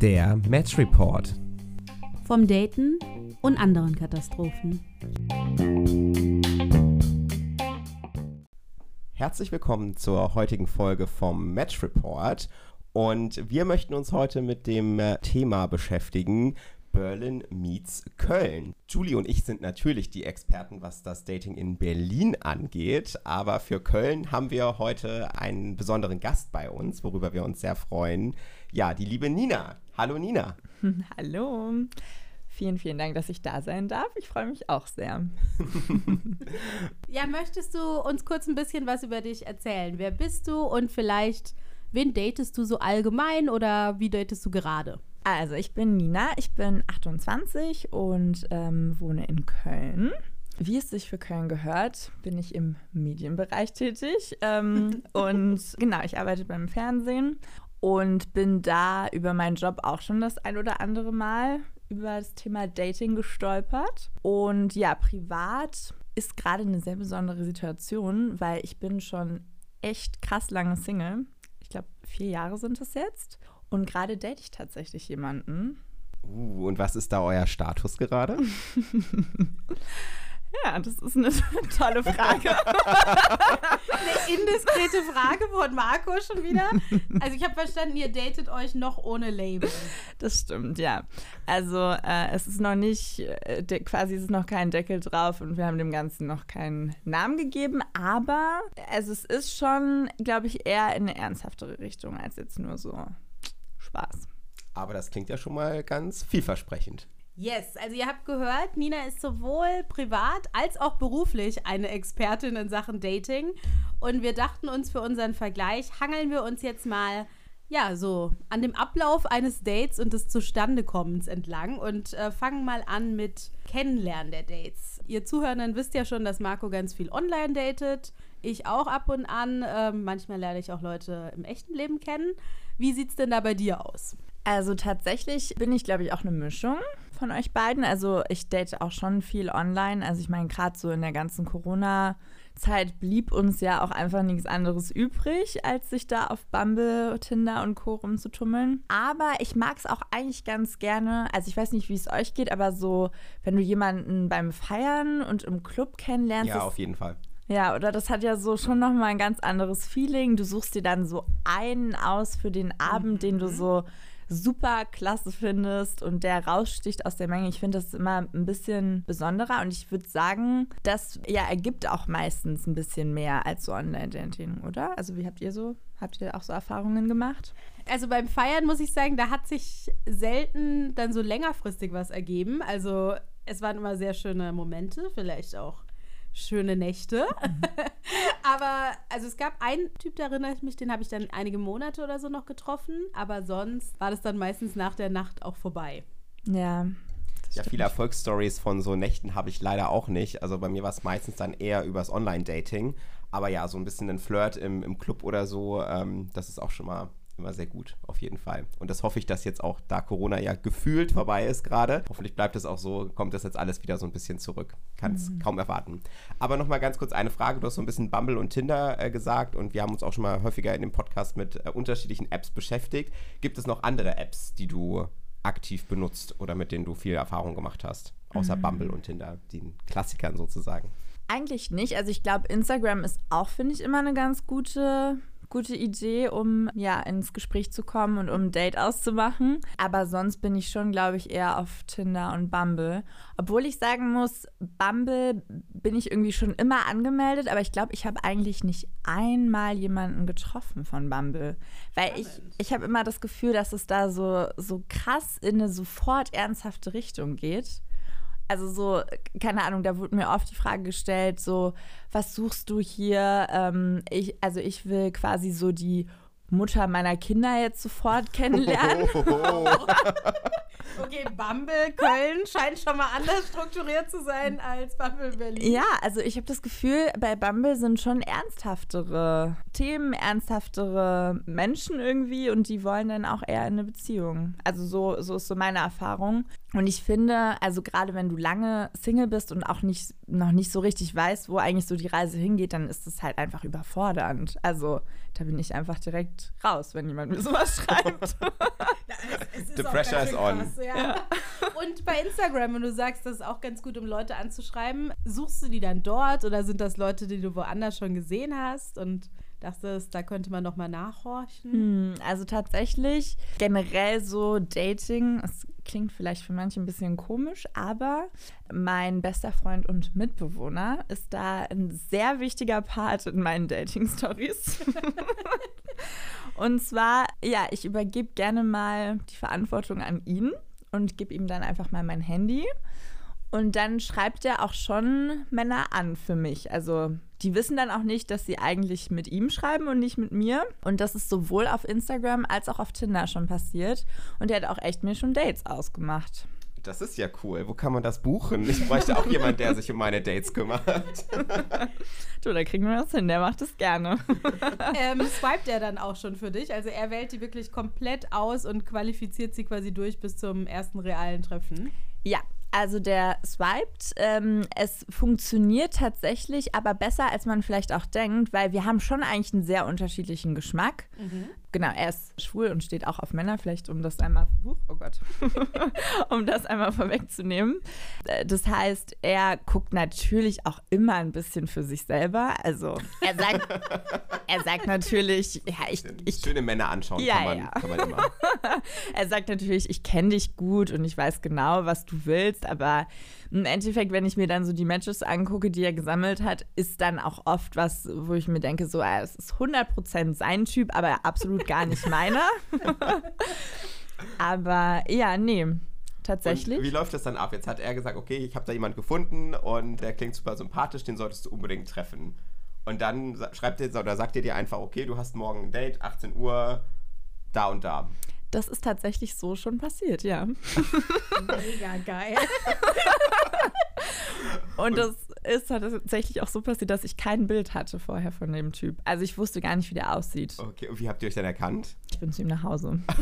Der Match Report. Vom Daten und anderen Katastrophen. Herzlich willkommen zur heutigen Folge vom Match Report. Und wir möchten uns heute mit dem äh, Thema beschäftigen, Berlin meets Köln. Julie und ich sind natürlich die Experten, was das Dating in Berlin angeht, aber für Köln haben wir heute einen besonderen Gast bei uns, worüber wir uns sehr freuen. Ja, die liebe Nina. Hallo Nina. Hallo. Vielen, vielen Dank, dass ich da sein darf. Ich freue mich auch sehr. ja, möchtest du uns kurz ein bisschen was über dich erzählen? Wer bist du und vielleicht, wen datest du so allgemein oder wie datest du gerade? Also, ich bin Nina, ich bin 28 und ähm, wohne in Köln. Wie es sich für Köln gehört, bin ich im Medienbereich tätig. Ähm, und genau, ich arbeite beim Fernsehen und bin da über meinen Job auch schon das ein oder andere Mal über das Thema Dating gestolpert. Und ja, privat ist gerade eine sehr besondere Situation, weil ich bin schon echt krass lange Single. Ich glaube, vier Jahre sind es jetzt. Und gerade date ich tatsächlich jemanden. Uh, und was ist da euer Status gerade? Ja, das ist eine tolle Frage. eine indiskrete Frage von Marco schon wieder. Also ich habe verstanden, ihr datet euch noch ohne Label. Das stimmt, ja. Also äh, es ist noch nicht, äh, quasi ist noch kein Deckel drauf und wir haben dem Ganzen noch keinen Namen gegeben, aber also es ist schon, glaube ich, eher in eine ernsthaftere Richtung als jetzt nur so Spaß. Aber das klingt ja schon mal ganz vielversprechend. Yes, also ihr habt gehört, Nina ist sowohl privat als auch beruflich eine Expertin in Sachen Dating. Und wir dachten uns für unseren Vergleich, hangeln wir uns jetzt mal, ja, so an dem Ablauf eines Dates und des Zustandekommens entlang und äh, fangen mal an mit Kennenlernen der Dates. Ihr Zuhörenden wisst ja schon, dass Marco ganz viel online datet. Ich auch ab und an. Ähm, manchmal lerne ich auch Leute im echten Leben kennen. Wie sieht es denn da bei dir aus? Also tatsächlich bin ich, glaube ich, auch eine Mischung von euch beiden. Also ich date auch schon viel online. Also ich meine, gerade so in der ganzen Corona-Zeit blieb uns ja auch einfach nichts anderes übrig, als sich da auf Bumble, Tinder und Co. rumzutummeln. Aber ich mag es auch eigentlich ganz gerne. Also ich weiß nicht, wie es euch geht, aber so, wenn du jemanden beim Feiern und im Club kennenlernst. Ja, auf jeden Fall. Ja, oder das hat ja so schon nochmal ein ganz anderes Feeling. Du suchst dir dann so einen aus für den Abend, mhm. den du mhm. so super klasse findest und der raussticht aus der Menge. Ich finde das immer ein bisschen besonderer und ich würde sagen, das ja ergibt auch meistens ein bisschen mehr als so Online-Dating, oder? Also wie habt ihr so, habt ihr auch so Erfahrungen gemacht? Also beim Feiern muss ich sagen, da hat sich selten dann so längerfristig was ergeben. Also es waren immer sehr schöne Momente, vielleicht auch schöne Nächte. Mhm. aber also es gab einen Typ, da erinnere ich mich, den habe ich dann einige Monate oder so noch getroffen. Aber sonst war das dann meistens nach der Nacht auch vorbei. Ja. Ja, viele Erfolgsstories von so Nächten habe ich leider auch nicht. Also bei mir war es meistens dann eher übers Online-Dating. Aber ja, so ein bisschen ein Flirt im, im Club oder so, ähm, das ist auch schon mal immer sehr gut, auf jeden Fall. Und das hoffe ich, dass jetzt auch, da Corona ja gefühlt vorbei ist gerade, hoffentlich bleibt es auch so, kommt das jetzt alles wieder so ein bisschen zurück. Kann es mhm. kaum erwarten. Aber nochmal ganz kurz eine Frage. Du hast so ein bisschen Bumble und Tinder äh, gesagt und wir haben uns auch schon mal häufiger in dem Podcast mit äh, unterschiedlichen Apps beschäftigt. Gibt es noch andere Apps, die du aktiv benutzt oder mit denen du viel Erfahrung gemacht hast? Außer mhm. Bumble und Tinder, den Klassikern sozusagen. Eigentlich nicht. Also ich glaube, Instagram ist auch, finde ich, immer eine ganz gute gute Idee, um ja ins Gespräch zu kommen und um ein Date auszumachen. Aber sonst bin ich schon, glaube ich, eher auf Tinder und Bumble. Obwohl ich sagen muss, Bumble bin ich irgendwie schon immer angemeldet, aber ich glaube, ich habe eigentlich nicht einmal jemanden getroffen von Bumble. Weil ich, ich habe immer das Gefühl, dass es da so, so krass in eine sofort ernsthafte Richtung geht also so, keine Ahnung, da wurde mir oft die Frage gestellt, so, was suchst du hier? Ähm, ich, also ich will quasi so die Mutter meiner Kinder jetzt sofort kennenlernen. Okay, Bumble Köln scheint schon mal anders strukturiert zu sein als Bumble Berlin. Ja, also ich habe das Gefühl, bei Bumble sind schon ernsthaftere Themen, ernsthaftere Menschen irgendwie und die wollen dann auch eher in eine Beziehung. Also so, so ist so meine Erfahrung. Und ich finde, also gerade wenn du lange Single bist und auch nicht, noch nicht so richtig weißt, wo eigentlich so die Reise hingeht, dann ist das halt einfach überfordernd. Also da bin ich einfach direkt raus, wenn jemand mir sowas schreibt. The pressure is on. Krass, ja. Ja. Und bei Instagram, wenn du sagst, das ist auch ganz gut, um Leute anzuschreiben, suchst du die dann dort oder sind das Leute, die du woanders schon gesehen hast und dachtest, da könnte man noch mal nachhorchen? Hm, also tatsächlich generell so Dating, es klingt vielleicht für manche ein bisschen komisch, aber mein bester Freund und Mitbewohner ist da ein sehr wichtiger Part in meinen Dating-Stories. und zwar, ja, ich übergebe gerne mal die Verantwortung an ihn und gebe ihm dann einfach mal mein Handy. Und dann schreibt er auch schon Männer an für mich. Also die wissen dann auch nicht, dass sie eigentlich mit ihm schreiben und nicht mit mir. Und das ist sowohl auf Instagram als auch auf Tinder schon passiert. Und er hat auch echt mir schon Dates ausgemacht. Das ist ja cool. Wo kann man das buchen? Ich bräuchte auch jemanden, der sich um meine Dates kümmert. du, da kriegen wir das hin. Der macht es gerne. ähm, swiped er dann auch schon für dich? Also er wählt die wirklich komplett aus und qualifiziert sie quasi durch bis zum ersten realen Treffen? Ja, also der swiped. Ähm, es funktioniert tatsächlich, aber besser, als man vielleicht auch denkt, weil wir haben schon eigentlich einen sehr unterschiedlichen Geschmack. Mhm. Genau, er ist schwul und steht auch auf Männer, vielleicht um das einmal, oh Gott, um das einmal vorwegzunehmen. Äh, das heißt, er guckt natürlich auch immer ein bisschen für sich selber. Also er sagt, er sagt natürlich, ja, ich, ich schöne Männer anschauen ja, kann, man, ja. kann man immer. er sagt natürlich, ich kenne dich gut und ich weiß genau, was du willst, aber im Endeffekt, wenn ich mir dann so die Matches angucke, die er gesammelt hat, ist dann auch oft was, wo ich mir denke, so, ah, es ist 100% sein Typ, aber absolut gar nicht meiner. aber ja, nee. Tatsächlich. Und wie läuft das dann ab? Jetzt hat er gesagt, okay, ich habe da jemanden gefunden und der klingt super sympathisch, den solltest du unbedingt treffen. Und dann schreibt er oder sagt er dir einfach, okay, du hast morgen ein Date, 18 Uhr, da und da. Das ist tatsächlich so schon passiert, ja. Mega geil. Und das ist tatsächlich auch so passiert, dass ich kein Bild hatte vorher von dem Typ. Also ich wusste gar nicht, wie der aussieht. Okay, und wie habt ihr euch denn erkannt? Ich bin zu ihm nach Hause. also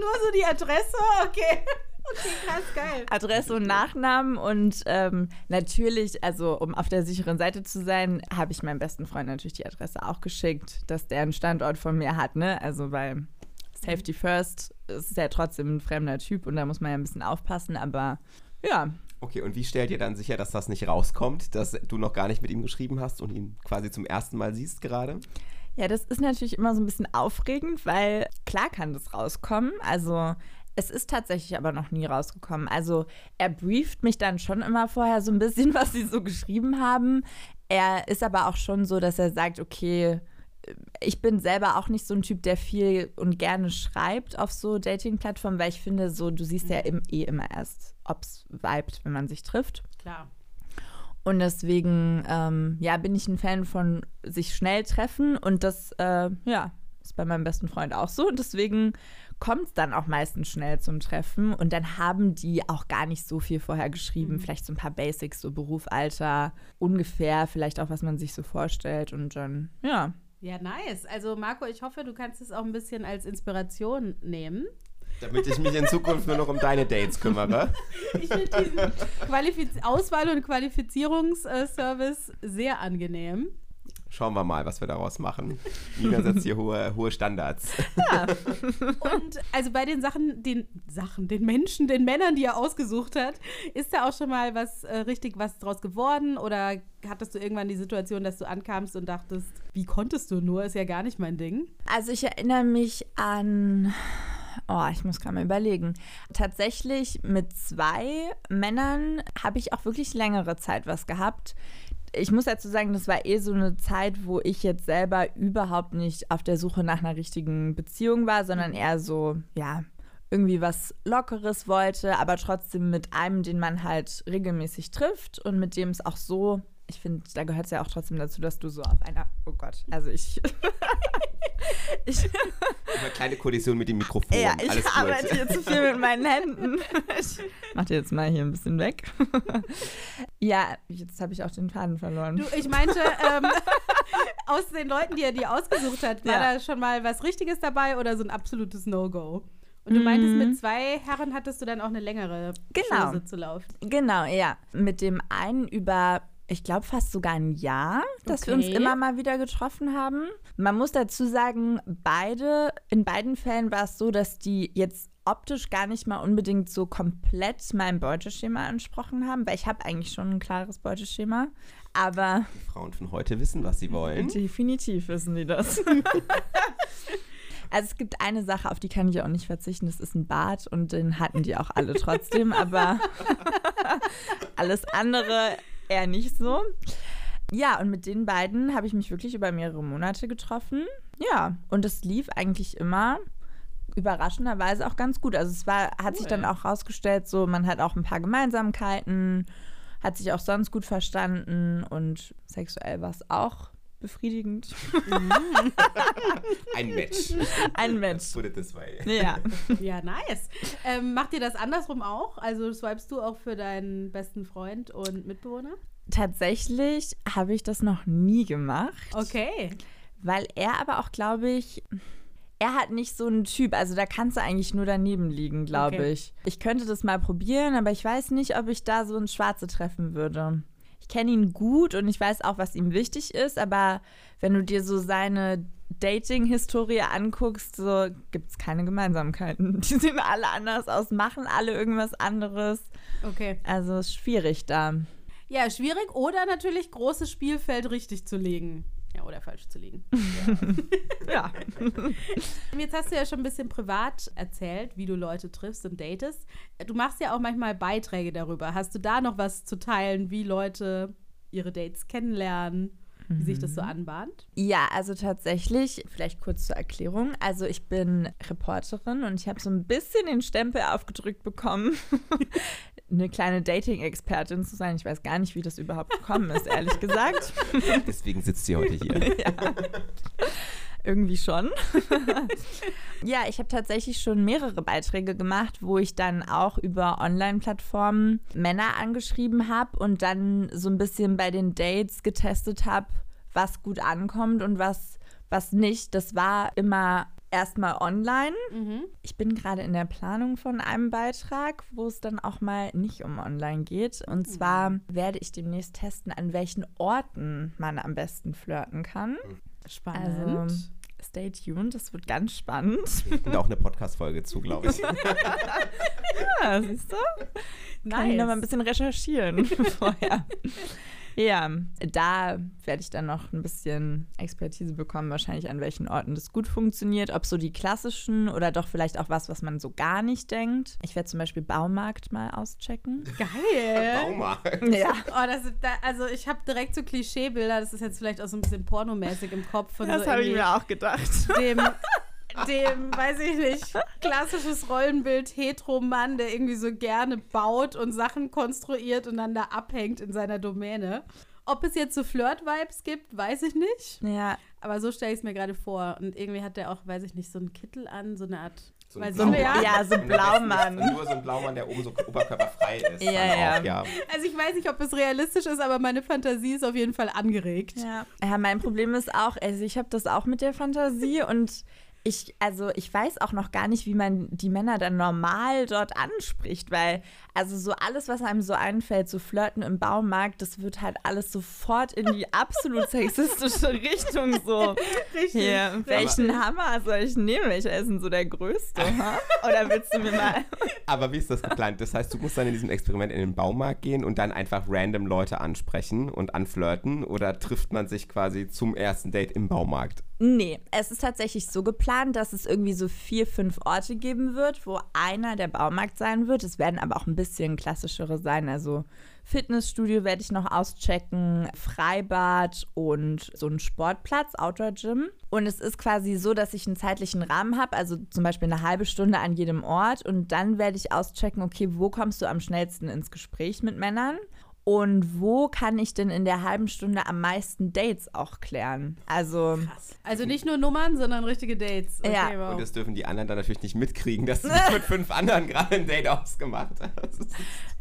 nur so die Adresse, okay. Okay, krass, geil. Adresse und Nachnamen und ähm, natürlich, also um auf der sicheren Seite zu sein, habe ich meinem besten Freund natürlich die Adresse auch geschickt, dass der einen Standort von mir hat, ne? Also weil Safety First ist ja trotzdem ein fremder Typ und da muss man ja ein bisschen aufpassen, aber ja. Okay, und wie stellt ihr dann sicher, dass das nicht rauskommt, dass du noch gar nicht mit ihm geschrieben hast und ihn quasi zum ersten Mal siehst gerade? Ja, das ist natürlich immer so ein bisschen aufregend, weil klar kann das rauskommen. Also es ist tatsächlich aber noch nie rausgekommen. Also er brieft mich dann schon immer vorher so ein bisschen, was sie so geschrieben haben. Er ist aber auch schon so, dass er sagt, okay, ich bin selber auch nicht so ein Typ, der viel und gerne schreibt auf so Dating-Plattformen, weil ich finde, so du siehst ja im, eh immer erst, ob es vibet, wenn man sich trifft. Klar. Und deswegen, ähm, ja, bin ich ein Fan von sich schnell treffen und das, äh, ja, ist bei meinem besten Freund auch so. Und deswegen kommt es dann auch meistens schnell zum Treffen und dann haben die auch gar nicht so viel vorher geschrieben. Mhm. Vielleicht so ein paar Basics, so Beruf, Alter, ungefähr, vielleicht auch, was man sich so vorstellt und dann, ja. Ja, nice. Also Marco, ich hoffe, du kannst es auch ein bisschen als Inspiration nehmen. Damit ich mich in Zukunft nur noch um deine Dates kümmere. ich finde diesen Qualifiz Auswahl- und Qualifizierungsservice sehr angenehm. Schauen wir mal, was wir daraus machen. Nina setzt hier hohe, hohe Standards. Ja. Und also bei den Sachen, den Sachen, den Menschen, den Männern, die er ausgesucht hat, ist da auch schon mal was äh, richtig was draus geworden? Oder hattest du irgendwann die Situation, dass du ankamst und dachtest, wie konntest du nur? Ist ja gar nicht mein Ding. Also ich erinnere mich an Oh, ich muss gerade mal überlegen. Tatsächlich mit zwei Männern habe ich auch wirklich längere Zeit was gehabt ich muss dazu sagen, das war eh so eine Zeit, wo ich jetzt selber überhaupt nicht auf der Suche nach einer richtigen Beziehung war, sondern mhm. eher so, ja, irgendwie was Lockeres wollte, aber trotzdem mit einem, den man halt regelmäßig trifft und mit dem es auch so, ich finde, da gehört es ja auch trotzdem dazu, dass du so auf einer, oh Gott, also ich, Ich, Eine kleine Kollision mit dem Mikrofon. ja, ich Alles arbeite gut. hier zu viel mit meinen Händen. Ich mach dir jetzt mal hier ein bisschen weg. Ja, jetzt habe ich auch den Faden verloren. Du, ich meinte, ähm, aus den Leuten, die er dir ausgesucht hat, war Ja. da schon mal was Richtiges dabei oder so ein absolutes No-Go? Und du meintest, mit zwei Herren hattest du dann auch eine längere. Genau. Chose zu laufen. Genau, ja. Mit dem einen über, ich glaube, fast sogar ein Jahr, dass wir uns Okay. immer mal wieder getroffen haben. Man muss dazu sagen, beide, in beiden Fällen war es so, dass die jetzt optisch gar nicht mal unbedingt so komplett mein Beuteschema entsprochen haben, weil ich habe eigentlich schon ein klares Beuteschema. Aber Die Frauen von heute wissen, was sie wollen. definitiv wissen die das. Also es gibt eine Sache, auf die kann ich auch nicht verzichten, das ist ein Bart und den hatten die auch alle trotzdem, aber alles andere eher nicht so. Ja, und mit den beiden habe ich mich wirklich über mehrere Monate getroffen. Ja, und es lief eigentlich immer überraschenderweise auch ganz gut. Also es war, hat sich Cool. dann auch rausgestellt, so man hat auch ein paar Gemeinsamkeiten, hat sich auch sonst gut verstanden und sexuell war es auch befriedigend. Ein Match. Ein Mensch. Put it this way. Ja. Ja, nice. Ähm, macht ihr das andersrum auch? Also swipest du auch für deinen besten Freund und Mitbewohner? Tatsächlich habe ich das noch nie gemacht, Okay. weil er aber auch, glaube ich, er hat nicht so einen Typ. Also da kannst du eigentlich nur daneben liegen, glaube Okay. ich. Ich könnte das mal probieren, aber ich weiß nicht, ob ich da so einen Schwarze treffen würde. Ich kenne ihn gut und ich weiß auch, was ihm wichtig ist, aber wenn du dir so seine Dating-Historie anguckst, so gibt es keine Gemeinsamkeiten. Die sehen alle anders aus, machen alle irgendwas anderes. Okay. Also ist schwierig da. Ja, schwierig oder natürlich großes Spielfeld richtig zu legen. Ja, oder falsch zu legen. Ja. Jetzt hast du ja schon ein bisschen privat erzählt, wie du Leute triffst und datest. Du machst ja auch manchmal Beiträge darüber. Hast du da noch was zu teilen, wie Leute ihre Dates kennenlernen, wie sich das so anbahnt? Ja, also tatsächlich, vielleicht kurz zur Erklärung. Also ich bin Reporterin und ich habe so ein bisschen den Stempel aufgedrückt bekommen, eine kleine Dating-Expertin zu sein. Ich weiß gar nicht, wie das überhaupt gekommen ist, ehrlich gesagt. Deswegen sitzt sie heute hier. Irgendwie schon. ja, ich habe tatsächlich schon mehrere Beiträge gemacht, wo ich dann auch über Online-Plattformen Männer angeschrieben habe und dann so ein bisschen bei den Dates getestet habe, was gut ankommt und was, was nicht. Das war immer erstmal online. Mhm. Ich bin gerade in der Planung von einem Beitrag, wo es dann auch mal nicht um online geht. Und zwar werde ich demnächst testen, an welchen Orten man am besten flirten kann. Spannend. Also, stay tuned, das wird ganz spannend. Und auch eine Podcast-Folge zu, glaube ich. Ja, siehst du? Kann ich noch mal ein bisschen recherchieren vorher. Ja, da werde ich dann noch ein bisschen Expertise bekommen, wahrscheinlich an welchen Orten das gut funktioniert, ob so die klassischen oder doch vielleicht auch was, was man so gar nicht denkt. Ich werde zum Beispiel Baumarkt mal auschecken. Geil. Baumarkt. Ja. Oh, das ist da, also ich habe direkt so Klischeebilder, das ist jetzt vielleicht auch so ein bisschen pornomäßig im Kopf von so irgendwie auch gedacht. dem, dem, weiß ich nicht, klassisches Rollenbild Hetero-Mann, der irgendwie so gerne baut und Sachen konstruiert und dann da abhängt in seiner Domäne. Ob es jetzt so Flirt-Vibes gibt, weiß ich nicht. Ja, Aber so stelle ich es mir gerade vor. Und irgendwie hat der auch, weiß ich nicht, so einen Kittel an, so eine Art. So ein Blaumann. ja. ja, so ein Blaumann. Nur so ein Blaumann, der oben so oberkörperfrei ist. Ja, ja. Auch, ja. Also ich weiß nicht, ob es realistisch ist, aber meine Fantasie ist auf jeden Fall angeregt. Ja. ja, mein Problem ist auch, also ich habe das auch mit der Fantasie und ich, also ich weiß auch noch gar nicht, wie man die Männer dann normal dort anspricht, weil also so alles, was einem so einfällt, so Flirten im Baumarkt, das wird halt alles sofort in die absolut sexistische Richtung so. Richtig. Hier, welchen Hammer soll ich nehmen? Welcher ist denn so der größte? ha? Oder willst du mir mal. Aber wie ist das geplant? Das heißt, du musst dann in diesem Experiment in den Baumarkt gehen und dann einfach random Leute ansprechen und anflirten? Oder trifft man sich quasi zum ersten Date im Baumarkt? Nee, es ist tatsächlich so geplant, dass es irgendwie so vier, fünf Orte geben wird, wo einer der Baumarkt sein wird. Es werden aber auch ein bisschen klassischere sein. Also Fitnessstudio werde ich noch auschecken, Freibad und so ein Sportplatz, Outdoor Gym. Und es ist quasi so, dass ich einen zeitlichen Rahmen habe, also zum Beispiel eine halbe Stunde an jedem Ort. Und dann werde ich auschecken, okay, wo kommst du am schnellsten ins Gespräch mit Männern? Und wo kann ich denn in der halben Stunde am meisten Dates auch klären? Also, Also nicht nur Nummern, sondern richtige Dates. Okay, Ja. wow. Und das dürfen die anderen dann natürlich nicht mitkriegen, dass du mit fünf anderen gerade ein Date ausgemacht hast.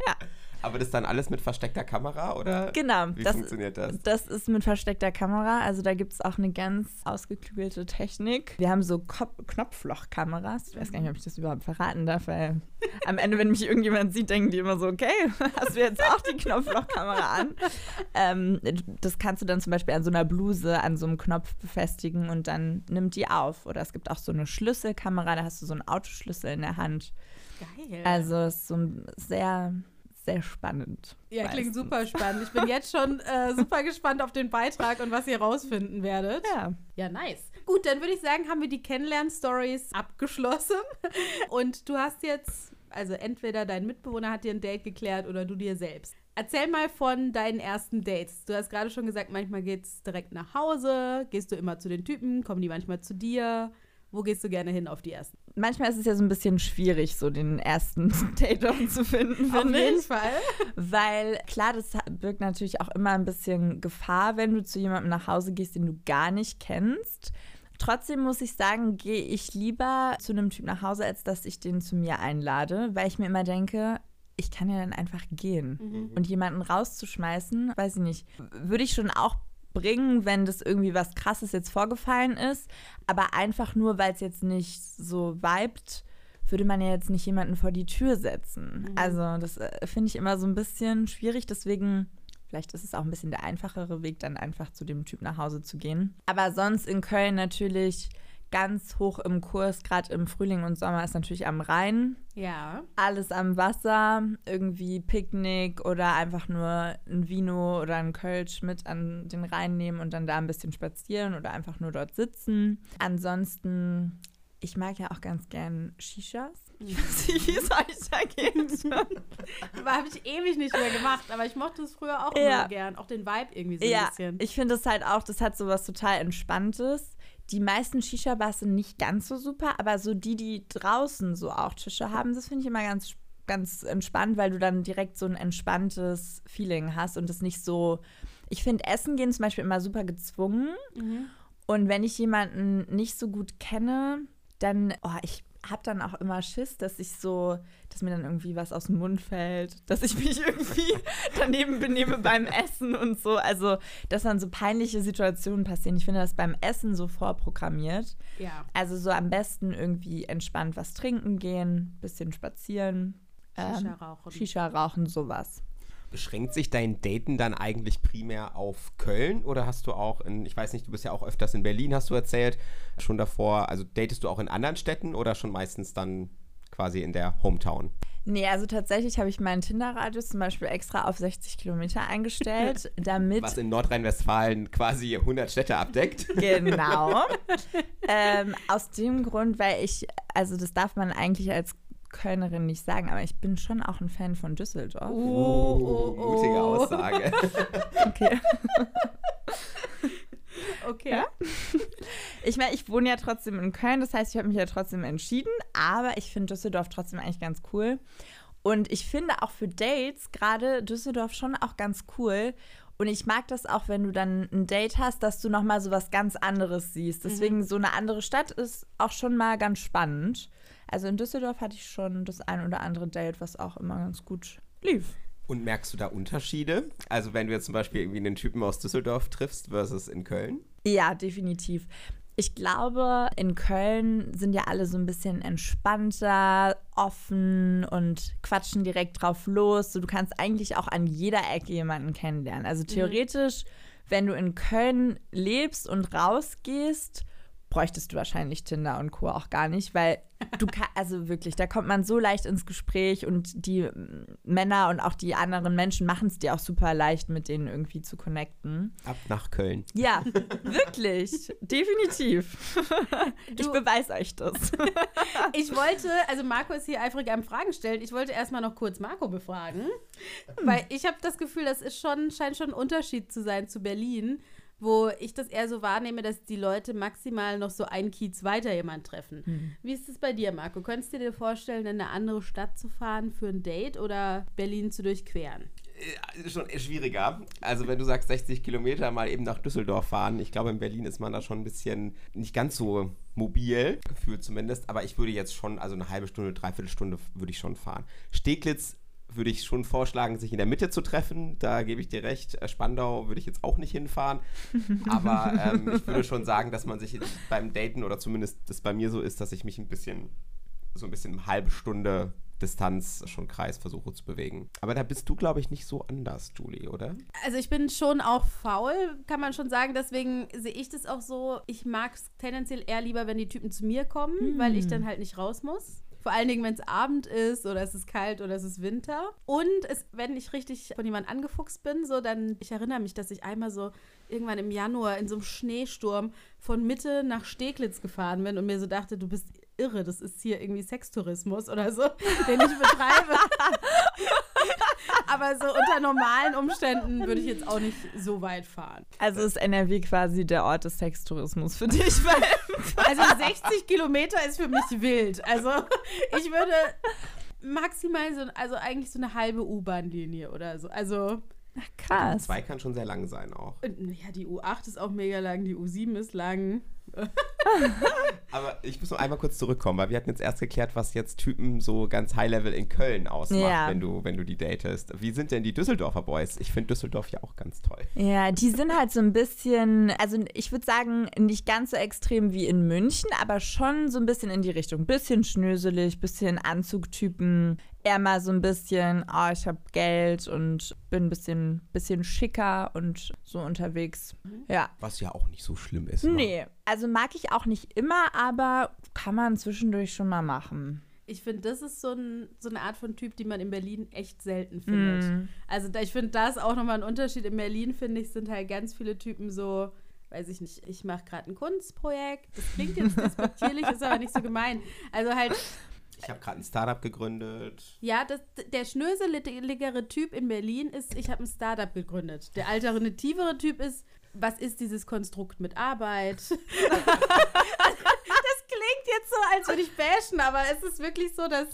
Ja. Aber das dann alles mit versteckter Kamera oder genau. wie das, funktioniert das? Das ist mit versteckter Kamera. Also da gibt es auch eine ganz ausgeklügelte Technik. Wir haben so Kop Knopflochkameras. Ich weiß gar nicht, ob ich das überhaupt verraten darf, weil am Ende, wenn mich irgendjemand sieht, denken die immer so, okay, hast du jetzt auch die Knopflochkamera an? Ähm, das kannst du dann zum Beispiel an so einer Bluse an so einem Knopf befestigen und dann nimmt die auf. Oder es gibt auch so eine Schlüsselkamera, da hast du so einen Autoschlüssel in der Hand. Geil. Also es ist so ein sehr, sehr spannend. ja, klingt meistens. super spannend. Ich bin jetzt schon äh, super gespannt auf den Beitrag und was ihr rausfinden werdet. Ja. Ja, nice. Gut, dann würde ich sagen, haben wir die Kennenlern-Stories abgeschlossen. Und du hast jetzt, also entweder dein Mitbewohner hat dir ein Date geklärt oder du dir selbst. Erzähl mal von deinen ersten Dates. Du hast gerade schon gesagt, manchmal geht's direkt nach Hause. Gehst du immer zu den Typen? Kommen die manchmal zu dir? Wo gehst du gerne hin auf die ersten? Manchmal ist es ja so ein bisschen schwierig, so den ersten Date zu finden, Auf jeden ich. Fall. Weil klar, das birgt natürlich auch immer ein bisschen Gefahr, wenn du zu jemandem nach Hause gehst, den du gar nicht kennst. Trotzdem muss ich sagen, gehe ich lieber zu einem Typ nach Hause, als dass ich den zu mir einlade, weil ich mir immer denke, ich kann ja dann einfach gehen. Und jemanden rauszuschmeißen, weiß ich nicht, würde ich schon auch bringen, wenn das irgendwie was Krasses jetzt vorgefallen ist. Aber einfach nur, weil es jetzt nicht so vibet, würde man ja jetzt nicht jemanden vor die Tür setzen. Also das äh, finde ich immer so ein bisschen schwierig. Deswegen, vielleicht ist es auch ein bisschen der einfachere Weg, dann einfach zu dem Typ nach Hause zu gehen. Aber sonst in Köln natürlich ganz hoch im Kurs, gerade im Frühling und Sommer ist natürlich am Rhein. Ja. Alles am Wasser, irgendwie Picknick oder einfach nur ein Vino oder ein Kölsch mit an den Rhein nehmen und dann da ein bisschen spazieren oder einfach nur dort sitzen. Ansonsten, ich mag ja auch ganz gern Shishas. Ich weiß nicht, wie es euch da geht. Habe ich ewig nicht mehr gemacht, aber ich mochte es früher auch Ja. immer gern. Auch den Vibe irgendwie so ein ja, bisschen. ich finde es halt auch, das hat so was total Entspanntes. Die meisten Shisha-Bars sind nicht ganz so super, aber so die, die draußen so auch Tische haben, das finde ich immer ganz, ganz entspannt, weil du dann direkt so ein entspanntes Feeling hast und es nicht so. Ich finde Essen gehen zum Beispiel immer super gezwungen. Mhm. Und wenn ich jemanden nicht so gut kenne, dann, oh, ich habe dann auch immer Schiss, dass ich so, dass mir dann irgendwie was aus dem Mund fällt, dass ich mich irgendwie daneben benehme beim Essen und so. Also, dass dann so peinliche Situationen passieren. Ich finde das beim Essen so vorprogrammiert. Ja. Also so am besten irgendwie entspannt was trinken gehen, bisschen spazieren. Shisha ähm, rauchen. Shisha rauchen, sowas. Beschränkt sich dein Daten dann eigentlich primär auf Köln oder hast du auch in, ich weiß nicht, du bist ja auch öfters in Berlin, hast du erzählt, schon davor, also datest du auch in anderen Städten oder schon meistens dann quasi in der Hometown? Nee, also tatsächlich habe ich meinen Tinder-Radius zum Beispiel extra auf 60 Kilometer eingestellt, damit Was in Nordrhein-Westfalen quasi 100 Städte abdeckt. Genau. ähm, aus dem Grund, weil ich, also das darf man eigentlich als Kölnerin nicht sagen, aber ich bin schon auch ein Fan von Düsseldorf. Oh, oh, oh. Mutige Aussage. Okay. Okay. Ja? Ich meine, ich wohne ja trotzdem in Köln, das heißt, ich habe mich ja trotzdem entschieden, aber ich finde Düsseldorf trotzdem eigentlich ganz cool. Und ich finde auch für Dates gerade Düsseldorf schon auch ganz cool. Und ich mag das auch, wenn du dann ein Date hast, dass du nochmal so was ganz anderes siehst. Deswegen so eine andere Stadt ist auch schon mal ganz spannend. Also in Düsseldorf hatte ich schon das ein oder andere Date, was auch immer ganz gut lief. Und merkst du da Unterschiede? Also wenn du jetzt zum Beispiel irgendwie einen Typen aus Düsseldorf triffst versus in Köln? Ja, definitiv. Ich glaube, in Köln sind ja alle so ein bisschen entspannter, offen und quatschen direkt drauf los. So, du kannst eigentlich auch an jeder Ecke jemanden kennenlernen. Also theoretisch, wenn du in Köln lebst und rausgehst, bräuchtest du wahrscheinlich Tinder und Co. auch gar nicht, weil du kannst, also wirklich, da kommt man so leicht ins Gespräch und die Männer und auch die anderen Menschen machen es dir auch super leicht, mit denen irgendwie zu connecten. Ab nach Köln. Ja, wirklich, definitiv. ich Du- beweise euch das. Ich wollte, also Marco ist hier eifrig am Fragen stellen. Ich wollte erstmal noch kurz Marco befragen, weil ich habe das Gefühl, das ist schon, scheint schon ein Unterschied zu sein zu Berlin, wo ich das eher so wahrnehme, dass die Leute maximal noch so ein Kiez weiter jemand treffen. Wie ist es bei dir, Marco? Könntest du dir vorstellen, in eine andere Stadt zu fahren für ein Date oder Berlin zu durchqueren? Äh, schon schwieriger. Also wenn du sagst 60 Kilometer mal eben nach Düsseldorf fahren, ich glaube in Berlin ist man da schon ein bisschen nicht ganz so mobil, gefühlt zumindest, aber ich würde jetzt schon, also eine halbe Stunde, dreiviertel Stunde würde ich schon fahren. Steglitz würde ich schon vorschlagen, sich in der Mitte zu treffen. Da gebe ich dir recht. Äh, Spandau würde ich jetzt auch nicht hinfahren. Aber ähm, ich würde schon sagen, dass man sich beim Daten oder zumindest das bei mir so ist, dass ich mich ein bisschen, so ein bisschen eine halbe Stunde Distanz schon Kreis versuche zu bewegen. Aber da bist du, glaube ich, nicht so anders, Julie, oder? Also ich bin schon auch faul, kann man schon sagen. Deswegen sehe ich das auch so. Ich mag es tendenziell eher lieber, wenn die Typen zu mir kommen, mhm. weil ich dann halt nicht raus muss. Vor allen Dingen, wenn es Abend ist oder es ist kalt oder es ist Winter. Und es, wenn ich richtig von jemandem angefuchst bin, so dann, ich erinnere mich, dass ich einmal so irgendwann im Januar in so einem Schneesturm von Mitte nach Steglitz gefahren bin und mir so dachte, du bist irre, das ist hier irgendwie Sextourismus oder so, den ich betreibe. Aber so unter normalen Umständen würde ich jetzt auch nicht so weit fahren. Also ist NRW quasi der Ort des Sextourismus für dich? also 60 Kilometer ist für mich wild. Also ich würde maximal so, also eigentlich so eine halbe U-Bahn-Linie oder so. Also Ach, krass. Die U2 kann schon sehr lang sein auch. Ja, die U8 ist auch mega lang, die U7 ist lang. Aber ich muss noch einmal kurz zurückkommen, weil wir hatten jetzt erst geklärt, was jetzt Typen so ganz High-Level in Köln ausmacht, ja. wenn, du, wenn du die datest. Wie sind denn die Düsseldorfer Boys? Ich finde Düsseldorf ja auch ganz toll. Ja, die sind halt so ein bisschen, also ich würde sagen, nicht ganz so extrem wie in München, aber schon so ein bisschen in die Richtung. Bisschen schnöselig, bisschen Anzugtypen, eher mal so ein bisschen, oh, ich habe Geld und bin ein bisschen, bisschen schicker und so unterwegs. Ja. Was ja auch nicht so schlimm ist. Nee, also mag ich auch nicht immer, aber kann man zwischendurch schon mal machen. Ich finde, das ist so, ein, so, eine Art von Typ, die man in Berlin echt selten findet. Mm. Also da, ich finde, da ist auch nochmal ein Unterschied. In Berlin, finde ich, sind halt ganz viele Typen so, weiß ich nicht, ich mache gerade ein Kunstprojekt. Das klingt jetzt despektierlich, ist aber nicht so gemein. Also halt ich habe gerade ein Startup gegründet. Ja, das, der schnöseligere Typ in Berlin ist, ich habe ein Startup gegründet. Der alternativere Typ ist, was ist dieses Konstrukt mit Arbeit? das klingt jetzt so, als würde ich bashen, aber es ist wirklich so, dass.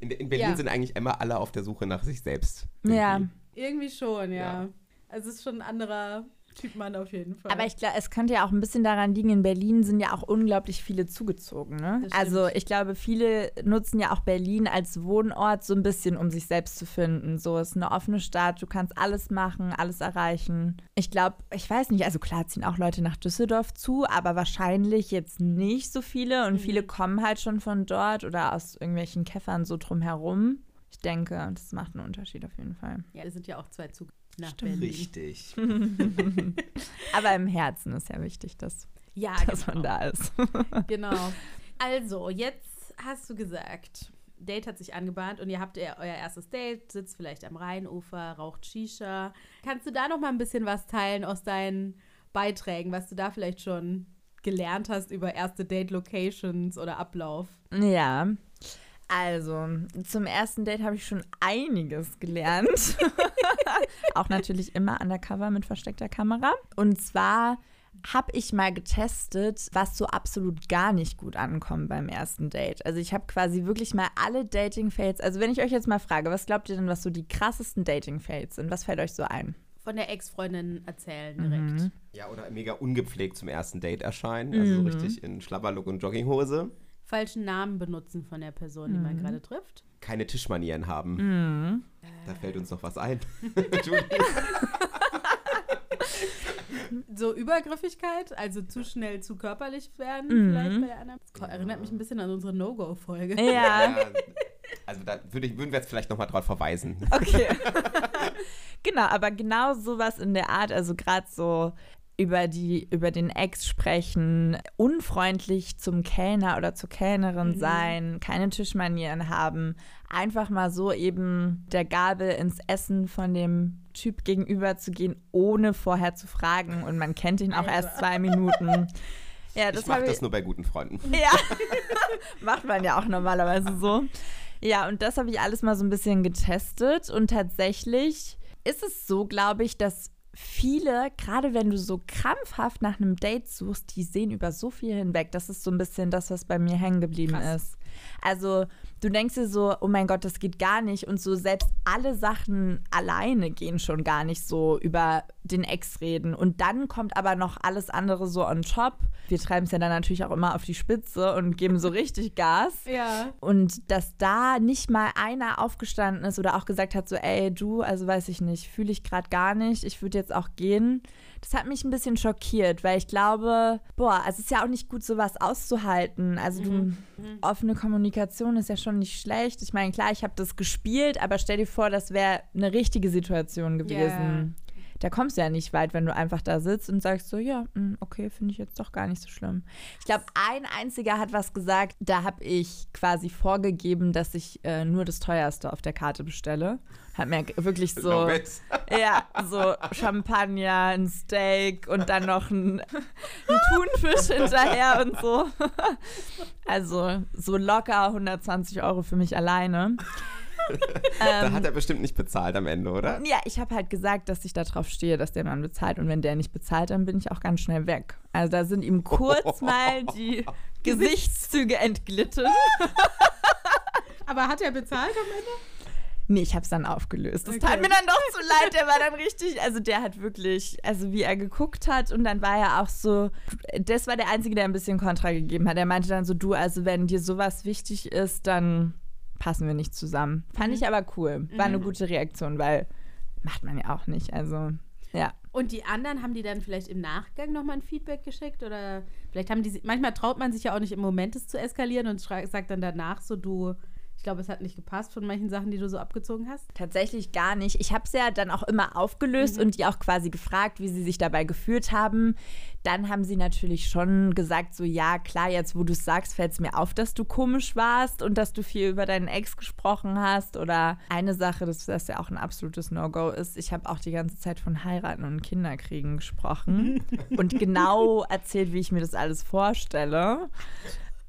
In, in Berlin ja. sind eigentlich immer alle auf der Suche nach sich selbst. Irgendwie. Ja. Irgendwie schon, ja. ja. Also es ist schon ein anderer Typ Mann auf jeden Fall. Aber ich glaube, es könnte ja auch ein bisschen daran liegen, in Berlin sind ja auch unglaublich viele zugezogen. Ne? Also ich glaube, viele nutzen ja auch Berlin als Wohnort so ein bisschen, um sich selbst zu finden. So es ist eine offene Stadt, du kannst alles machen, alles erreichen. Ich glaube, ich weiß nicht, also klar ziehen auch Leute nach Düsseldorf zu, aber wahrscheinlich jetzt nicht so viele und mhm. viele kommen halt schon von dort oder aus irgendwelchen Käffern so drumherum. Ich denke, das macht einen Unterschied auf jeden Fall. Ja, es sind ja auch zwei Zug nach Stimmt. Berlin. Richtig. Aber im Herzen ist ja wichtig, dass, ja, dass genau. man da ist. genau. Also, jetzt hast du gesagt, Date hat sich angebahnt und ihr habt euer erstes Date, sitzt vielleicht am Rheinufer, raucht Shisha. Kannst du da noch mal ein bisschen was teilen aus deinen Beiträgen, was du da vielleicht schon gelernt hast über erste Date-Locations oder Ablauf? Ja, also, zum ersten Date habe ich schon einiges gelernt. Auch natürlich immer undercover mit versteckter Kamera. Und zwar habe ich mal getestet, was so absolut gar nicht gut ankommt beim ersten Date. Also ich habe quasi wirklich mal alle Dating-Fails. Also wenn ich euch jetzt mal frage, was glaubt ihr denn, was so die krassesten Dating-Fails sind? Was fällt euch so ein? Von der Ex-Freundin erzählen direkt. Mhm. Ja, oder mega ungepflegt zum ersten Date erscheinen. Also mhm. richtig in Schlabberlook und Jogginghose falschen Namen benutzen von der Person, die man mhm. gerade trifft. Keine Tischmanieren haben. Mhm. Da fällt uns noch was ein. so Übergriffigkeit, also zu schnell zu körperlich werden, mhm. vielleicht bei der anderen. Das erinnert mich ein bisschen an unsere No-Go-Folge. Ja. ja. Also da würde ich, würden wir jetzt vielleicht nochmal drauf verweisen. Okay. genau, aber genau sowas in der Art, also gerade so über, die, über den Ex sprechen, unfreundlich zum Kellner oder zur Kellnerin mhm. sein, keine Tischmanieren haben, einfach mal so eben der Gabel ins Essen von dem Typ gegenüber zu gehen, ohne vorher zu fragen. Und man kennt ihn auch erst also. zwei Minuten. Ja, das ich mache das nur bei guten Freunden. Ja, macht man ja auch normalerweise so. Ja, und das habe ich alles mal so ein bisschen getestet. Und tatsächlich ist es so, glaube ich, dass viele, gerade wenn du so krampfhaft nach einem Date suchst, die sehen über so viel hinweg. Das ist so ein bisschen das, was bei mir hängen geblieben Krass. ist. Also du denkst dir so, oh mein Gott, das geht gar nicht. Und so selbst alle Sachen alleine gehen schon gar nicht so über den Ex reden. Und dann kommt aber noch alles andere so on top. Wir treiben es ja dann natürlich auch immer auf die Spitze und geben so richtig Gas. Ja. Und dass da nicht mal einer aufgestanden ist oder auch gesagt hat, so, ey, du, also weiß ich nicht, fühle ich gerade gar nicht, ich würde jetzt auch gehen. Das hat mich ein bisschen schockiert, weil ich glaube, boah, also es ist ja auch nicht gut, sowas auszuhalten. Also du, offene Kommunikation ist ja schon nicht schlecht. Ich meine, klar, ich habe das gespielt, aber stell dir vor, das wäre eine richtige Situation gewesen. Da kommst du ja nicht weit, wenn du einfach da sitzt und sagst so, ja, mm, okay, finde ich jetzt doch gar nicht so schlimm. Ich glaube, ein einziger hat was gesagt, da habe ich quasi vorgegeben, dass ich äh, nur das teuerste auf der Karte bestelle. Hat mir wirklich so, ja, so Champagner, ein Steak und dann noch ein, ein Thunfisch hinterher und so. Also so locker 120 Euro für mich alleine. Da Ähm, hat er bestimmt nicht bezahlt am Ende, oder? ja, ich habe halt gesagt, dass ich darauf stehe, dass der Mann bezahlt. Und wenn der nicht bezahlt, dann bin ich auch ganz schnell weg. Also da sind ihm kurz mal die Gesichtszüge entglitten. Aber hat er bezahlt am Ende? Nee, ich habe es dann aufgelöst. Das Okay. tat mir dann doch zu leid. Der war dann richtig, also der hat wirklich, also wie er geguckt hat und dann war er auch so, das war der Einzige, der ein bisschen Kontra gegeben hat. Er meinte dann so, du, also wenn dir sowas wichtig ist, dann passen wir nicht zusammen. Fand ich aber cool. War eine gute Reaktion, weil macht man ja auch nicht. Also, ja. Und die anderen, haben die dann vielleicht im Nachgang nochmal ein Feedback geschickt? Oder vielleicht haben die, manchmal traut man sich ja auch nicht im Moment es zu eskalieren und sagt dann danach so, du, glaube, es hat nicht gepasst von manchen Sachen, die du so abgezogen hast. Tatsächlich gar nicht. Ich habe es ja dann auch immer aufgelöst und die auch quasi gefragt, wie sie sich dabei gefühlt haben. Dann haben sie natürlich schon gesagt, so ja, klar, jetzt wo du es sagst, fällt es mir auf, dass du komisch warst und dass du viel über deinen Ex gesprochen hast. Oder eine Sache, das, das ja auch ein absolutes No-Go ist, ich habe auch die ganze Zeit von heiraten und Kinderkriegen gesprochen und genau erzählt, wie ich mir das alles vorstelle.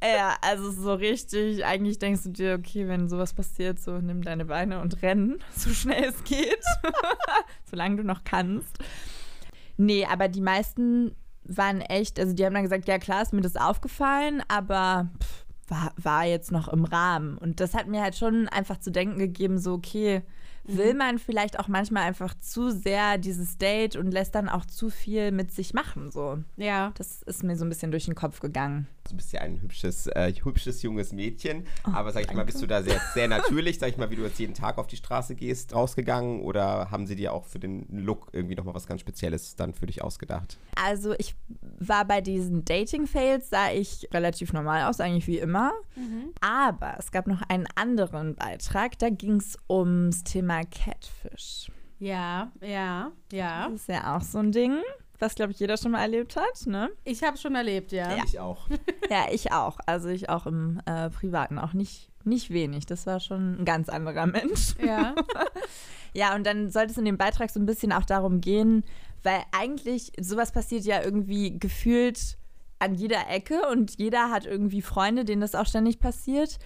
Ja, also so richtig, eigentlich denkst du dir, okay, wenn sowas passiert, so nimm deine Beine und renn, so schnell es geht, solange du noch kannst. Nee, aber die meisten waren echt, also die haben dann gesagt, ja klar, ist mir das aufgefallen, aber pff, war, war jetzt noch im Rahmen. Und das hat mir halt schon einfach zu denken gegeben, so okay, will man vielleicht auch manchmal einfach zu sehr dieses Date und lässt dann auch zu viel mit sich machen, so. Ja. Das ist mir so ein bisschen durch den Kopf gegangen. Du bist ja ein hübsches, äh, hübsches junges Mädchen, Oh, aber sag ich mal, bist du da sehr, sehr natürlich, sag ich mal, wie du jetzt jeden Tag auf die Straße gehst, rausgegangen oder haben sie dir auch für den Look irgendwie nochmal was ganz Spezielles dann für dich ausgedacht? Also ich war bei diesen Dating-Fails, sah ich relativ normal aus, eigentlich wie immer. Aber es gab noch einen anderen Beitrag, da ging es ums Thema Catfish. Ja, ja, ja. Das ist ja auch so ein Ding, was, glaube ich, jeder schon mal erlebt hat, ne? Ich habe schon erlebt, ja. Ich auch. Ja, ich auch. Also ich auch im äh, Privaten, auch nicht, nicht wenig. Das war schon ein ganz anderer Mensch. Ja. Ja, und dann sollte es in dem Beitrag so ein bisschen auch darum gehen, weil eigentlich sowas passiert ja irgendwie gefühlt an jeder Ecke und jeder hat irgendwie Freunde, denen das auch ständig passiert.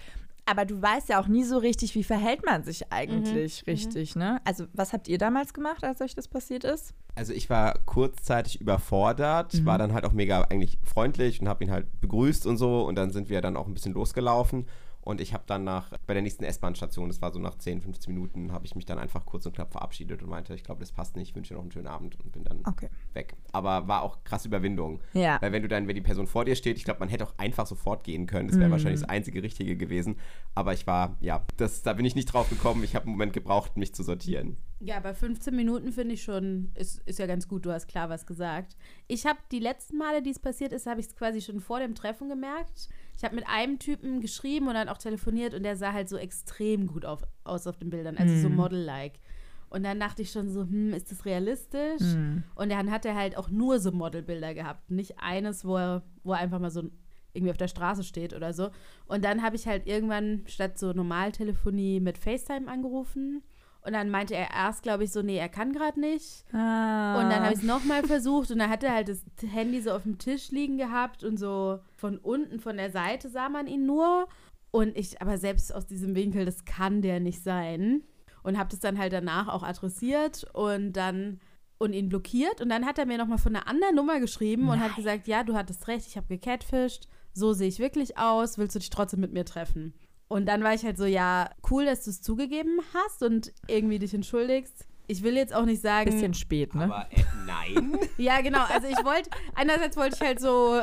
Aber du weißt ja auch nie so richtig, wie verhält man sich eigentlich richtig, ne? Also, was habt ihr damals gemacht, als euch das passiert ist? Also ich war kurzzeitig überfordert, Mhm. war dann halt auch mega eigentlich freundlich und habe ihn halt begrüßt und so und dann sind wir dann auch ein bisschen losgelaufen und ich habe dann nach, bei der nächsten S-Bahn-Station, das war so nach 10, 15 Minuten, habe ich mich dann einfach kurz und knapp verabschiedet und meinte, ich glaube, das passt nicht, ich wünsche dir noch einen schönen Abend und bin dann Okay. weg. Aber war auch krass Überwindung. Ja. Weil wenn du dann, wenn die Person vor dir steht, ich glaube, man hätte auch einfach sofort gehen können. Das wäre Mhm. wahrscheinlich das einzige Richtige gewesen. Aber ich war, ja, das, da bin ich nicht drauf gekommen. Ich habe einen Moment gebraucht, mich zu sortieren. Ja, bei 15 Minuten finde ich schon, ist, ist ja ganz gut, du hast klar was gesagt. Ich habe die letzten Male, die es passiert ist, habe ich es quasi schon vor dem Treffen gemerkt. Ich habe mit einem Typen geschrieben und dann auch telefoniert und der sah halt so extrem gut auf, aus auf den Bildern, also so Model-like. Und dann dachte ich schon so, hm, ist das realistisch? Und dann hat er halt auch nur so Modelbilder gehabt, nicht eines, wo er, wo er einfach mal so irgendwie auf der Straße steht oder so. Und dann habe ich halt irgendwann statt so Normaltelefonie mit FaceTime angerufen. Und dann meinte er erst, glaube ich, so, nee, er kann gerade nicht. Ah. Und dann habe ich es nochmal versucht und dann hat er halt das Handy so auf dem Tisch liegen gehabt und so von unten, von der Seite sah man ihn nur. Und ich, aber selbst aus diesem Winkel, das kann der nicht sein. Und habe das dann halt danach auch adressiert und dann und ihn blockiert. Und dann hat er mir nochmal von einer anderen Nummer geschrieben und hat gesagt, ja, du hattest recht, ich habe gecatfischt, so sehe ich wirklich aus, willst du dich trotzdem mit mir treffen? Und dann war ich halt so, ja, cool, dass du es zugegeben hast und irgendwie dich entschuldigst. Ich will jetzt auch nicht sagen. Bisschen spät, ne? Aber äh, nein. Ja, genau. Also ich wollte, einerseits wollte ich halt so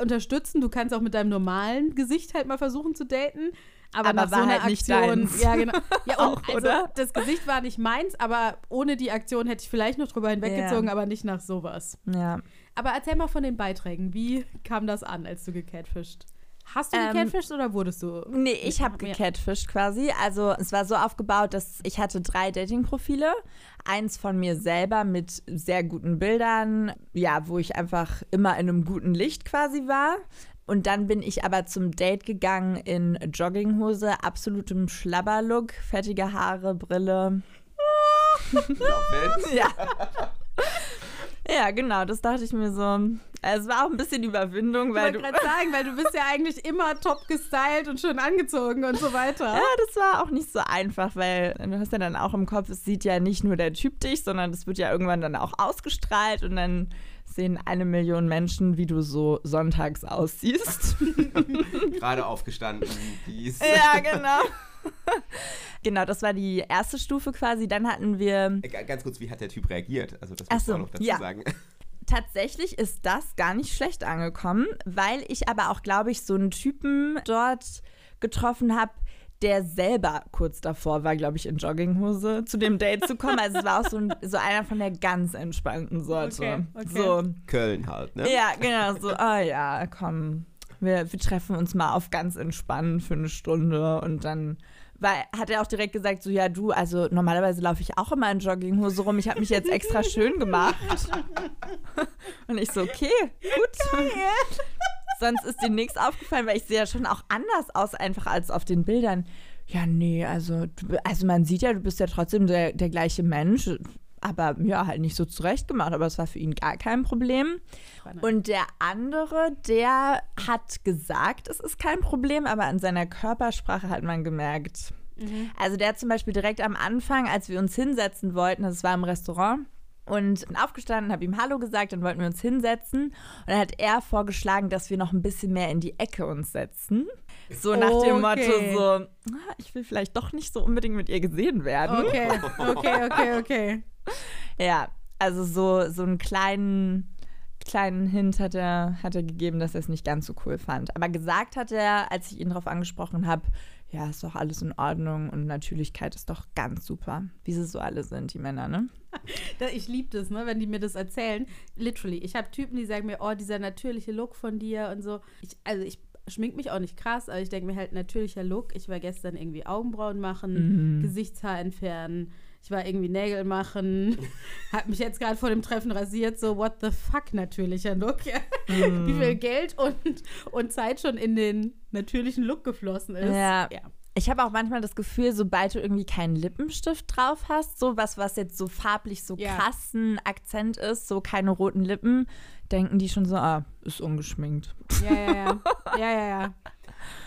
unterstützen, du kannst auch mit deinem normalen Gesicht halt mal versuchen zu daten. Aber, Aber nach war so einer halt nicht Aktion, deins. ja genau. Ja, und Auch, also, oder? das Gesicht war nicht meins, aber ohne die Aktion hätte ich vielleicht noch drüber hinweggezogen, aber nicht nach sowas. Ja. Aber erzähl mal von den Beiträgen. Wie kam das an, als du gecatfischt? Hast du Ähm, gecatfischt oder wurdest du? Nee, ich habe Ja. gecatfished quasi. Also es war so aufgebaut, dass ich hatte drei Dating-Profile. Eins von mir selber mit sehr guten Bildern, ja, wo ich einfach immer in einem guten Licht quasi war. Und dann bin ich aber zum Date gegangen in Jogginghose, absolutem Schlabberlook, fettige Haare, Brille. Ja. ja, genau, das dachte ich mir so. Es war auch ein bisschen Überwindung, Ich weil wollte du. gerade sagen, weil du bist ja eigentlich immer top gestylt und schön angezogen und so weiter. Ja, das war auch nicht so einfach, weil du hast ja dann auch im Kopf, es sieht ja nicht nur der Typ dich, sondern es wird ja irgendwann dann auch ausgestrahlt und dann sehen eine Million Menschen, wie du so sonntags aussiehst. Gerade aufgestanden. Dies. ja, genau. genau, das war die erste Stufe quasi. Dann hatten wir Äh, Ganz kurz, wie hat der Typ reagiert? Also das muss man so, auch dazu ja. sagen. tatsächlich ist das gar nicht schlecht angekommen, weil ich aber auch, glaube ich, so einen Typen dort getroffen habe, der selber kurz davor war, glaube ich, in Jogginghose zu dem Date zu kommen. Also es war auch so, ein, so einer von der ganz entspannten Sorte. Okay, okay. So, Köln halt, ne? ja, genau, so, ah ja, komm, wir, wir treffen uns mal auf ganz entspannen für eine Stunde und dann weil, hat er auch direkt gesagt, so, ja, du, also normalerweise laufe ich auch immer in Jogginghose rum, ich habe mich jetzt extra schön gemacht. Und ich so, okay, gut. Sonst ist dir nichts aufgefallen, weil ich sehe ja schon auch anders aus, einfach als auf den Bildern. Ja, nee, also, du, also man sieht ja, du bist ja trotzdem der, der gleiche Mensch. Aber ja, halt nicht so zurechtgemacht, aber es war für ihn gar kein Problem. Und der andere, der hat gesagt, es ist kein Problem, aber an seiner Körpersprache hat man gemerkt. Also der hat zum Beispiel direkt am Anfang, als wir uns hinsetzen wollten, das war im Restaurant, und bin aufgestanden, habe ihm Hallo gesagt, dann wollten wir uns hinsetzen. Und dann hat er vorgeschlagen, dass wir noch ein bisschen mehr in die Ecke uns setzen. So nach dem Motto Okay. so, "Ah, ich will vielleicht doch nicht so unbedingt mit ihr gesehen werden. Okay, okay, okay, okay. Ja, also so, so einen kleinen, kleinen Hint hat er, hat er gegeben, dass er es nicht ganz so cool fand. Aber gesagt hat er, als ich ihn darauf angesprochen habe, ja, ist doch alles in Ordnung und Natürlichkeit ist doch ganz super, wie sie so alle sind, die Männer, ne? Ich liebe das, ne, wenn die mir das erzählen. Literally. Ich habe Typen, die sagen mir, oh, dieser natürliche Look von dir und so. Ich, also ich schmink mich auch nicht krass, aber ich denke mir halt, natürlicher Look. Ich war gestern irgendwie Augenbrauen machen, Gesichtshaar entfernen. Ich war irgendwie Nägel machen. Hab mich jetzt gerade vor dem Treffen rasiert. So, what the fuck, natürlicher Look. Ja. Wie viel Geld und, und Zeit schon in den natürlichen Look geflossen ist. Ja. ja. Ich habe auch manchmal das Gefühl, sobald du irgendwie keinen Lippenstift drauf hast, so was, was jetzt so farblich so Ja. krassen Akzent ist, so keine roten Lippen, denken die schon so, ah, ist ungeschminkt. Ja, ja, ja. Ja, ja, ja.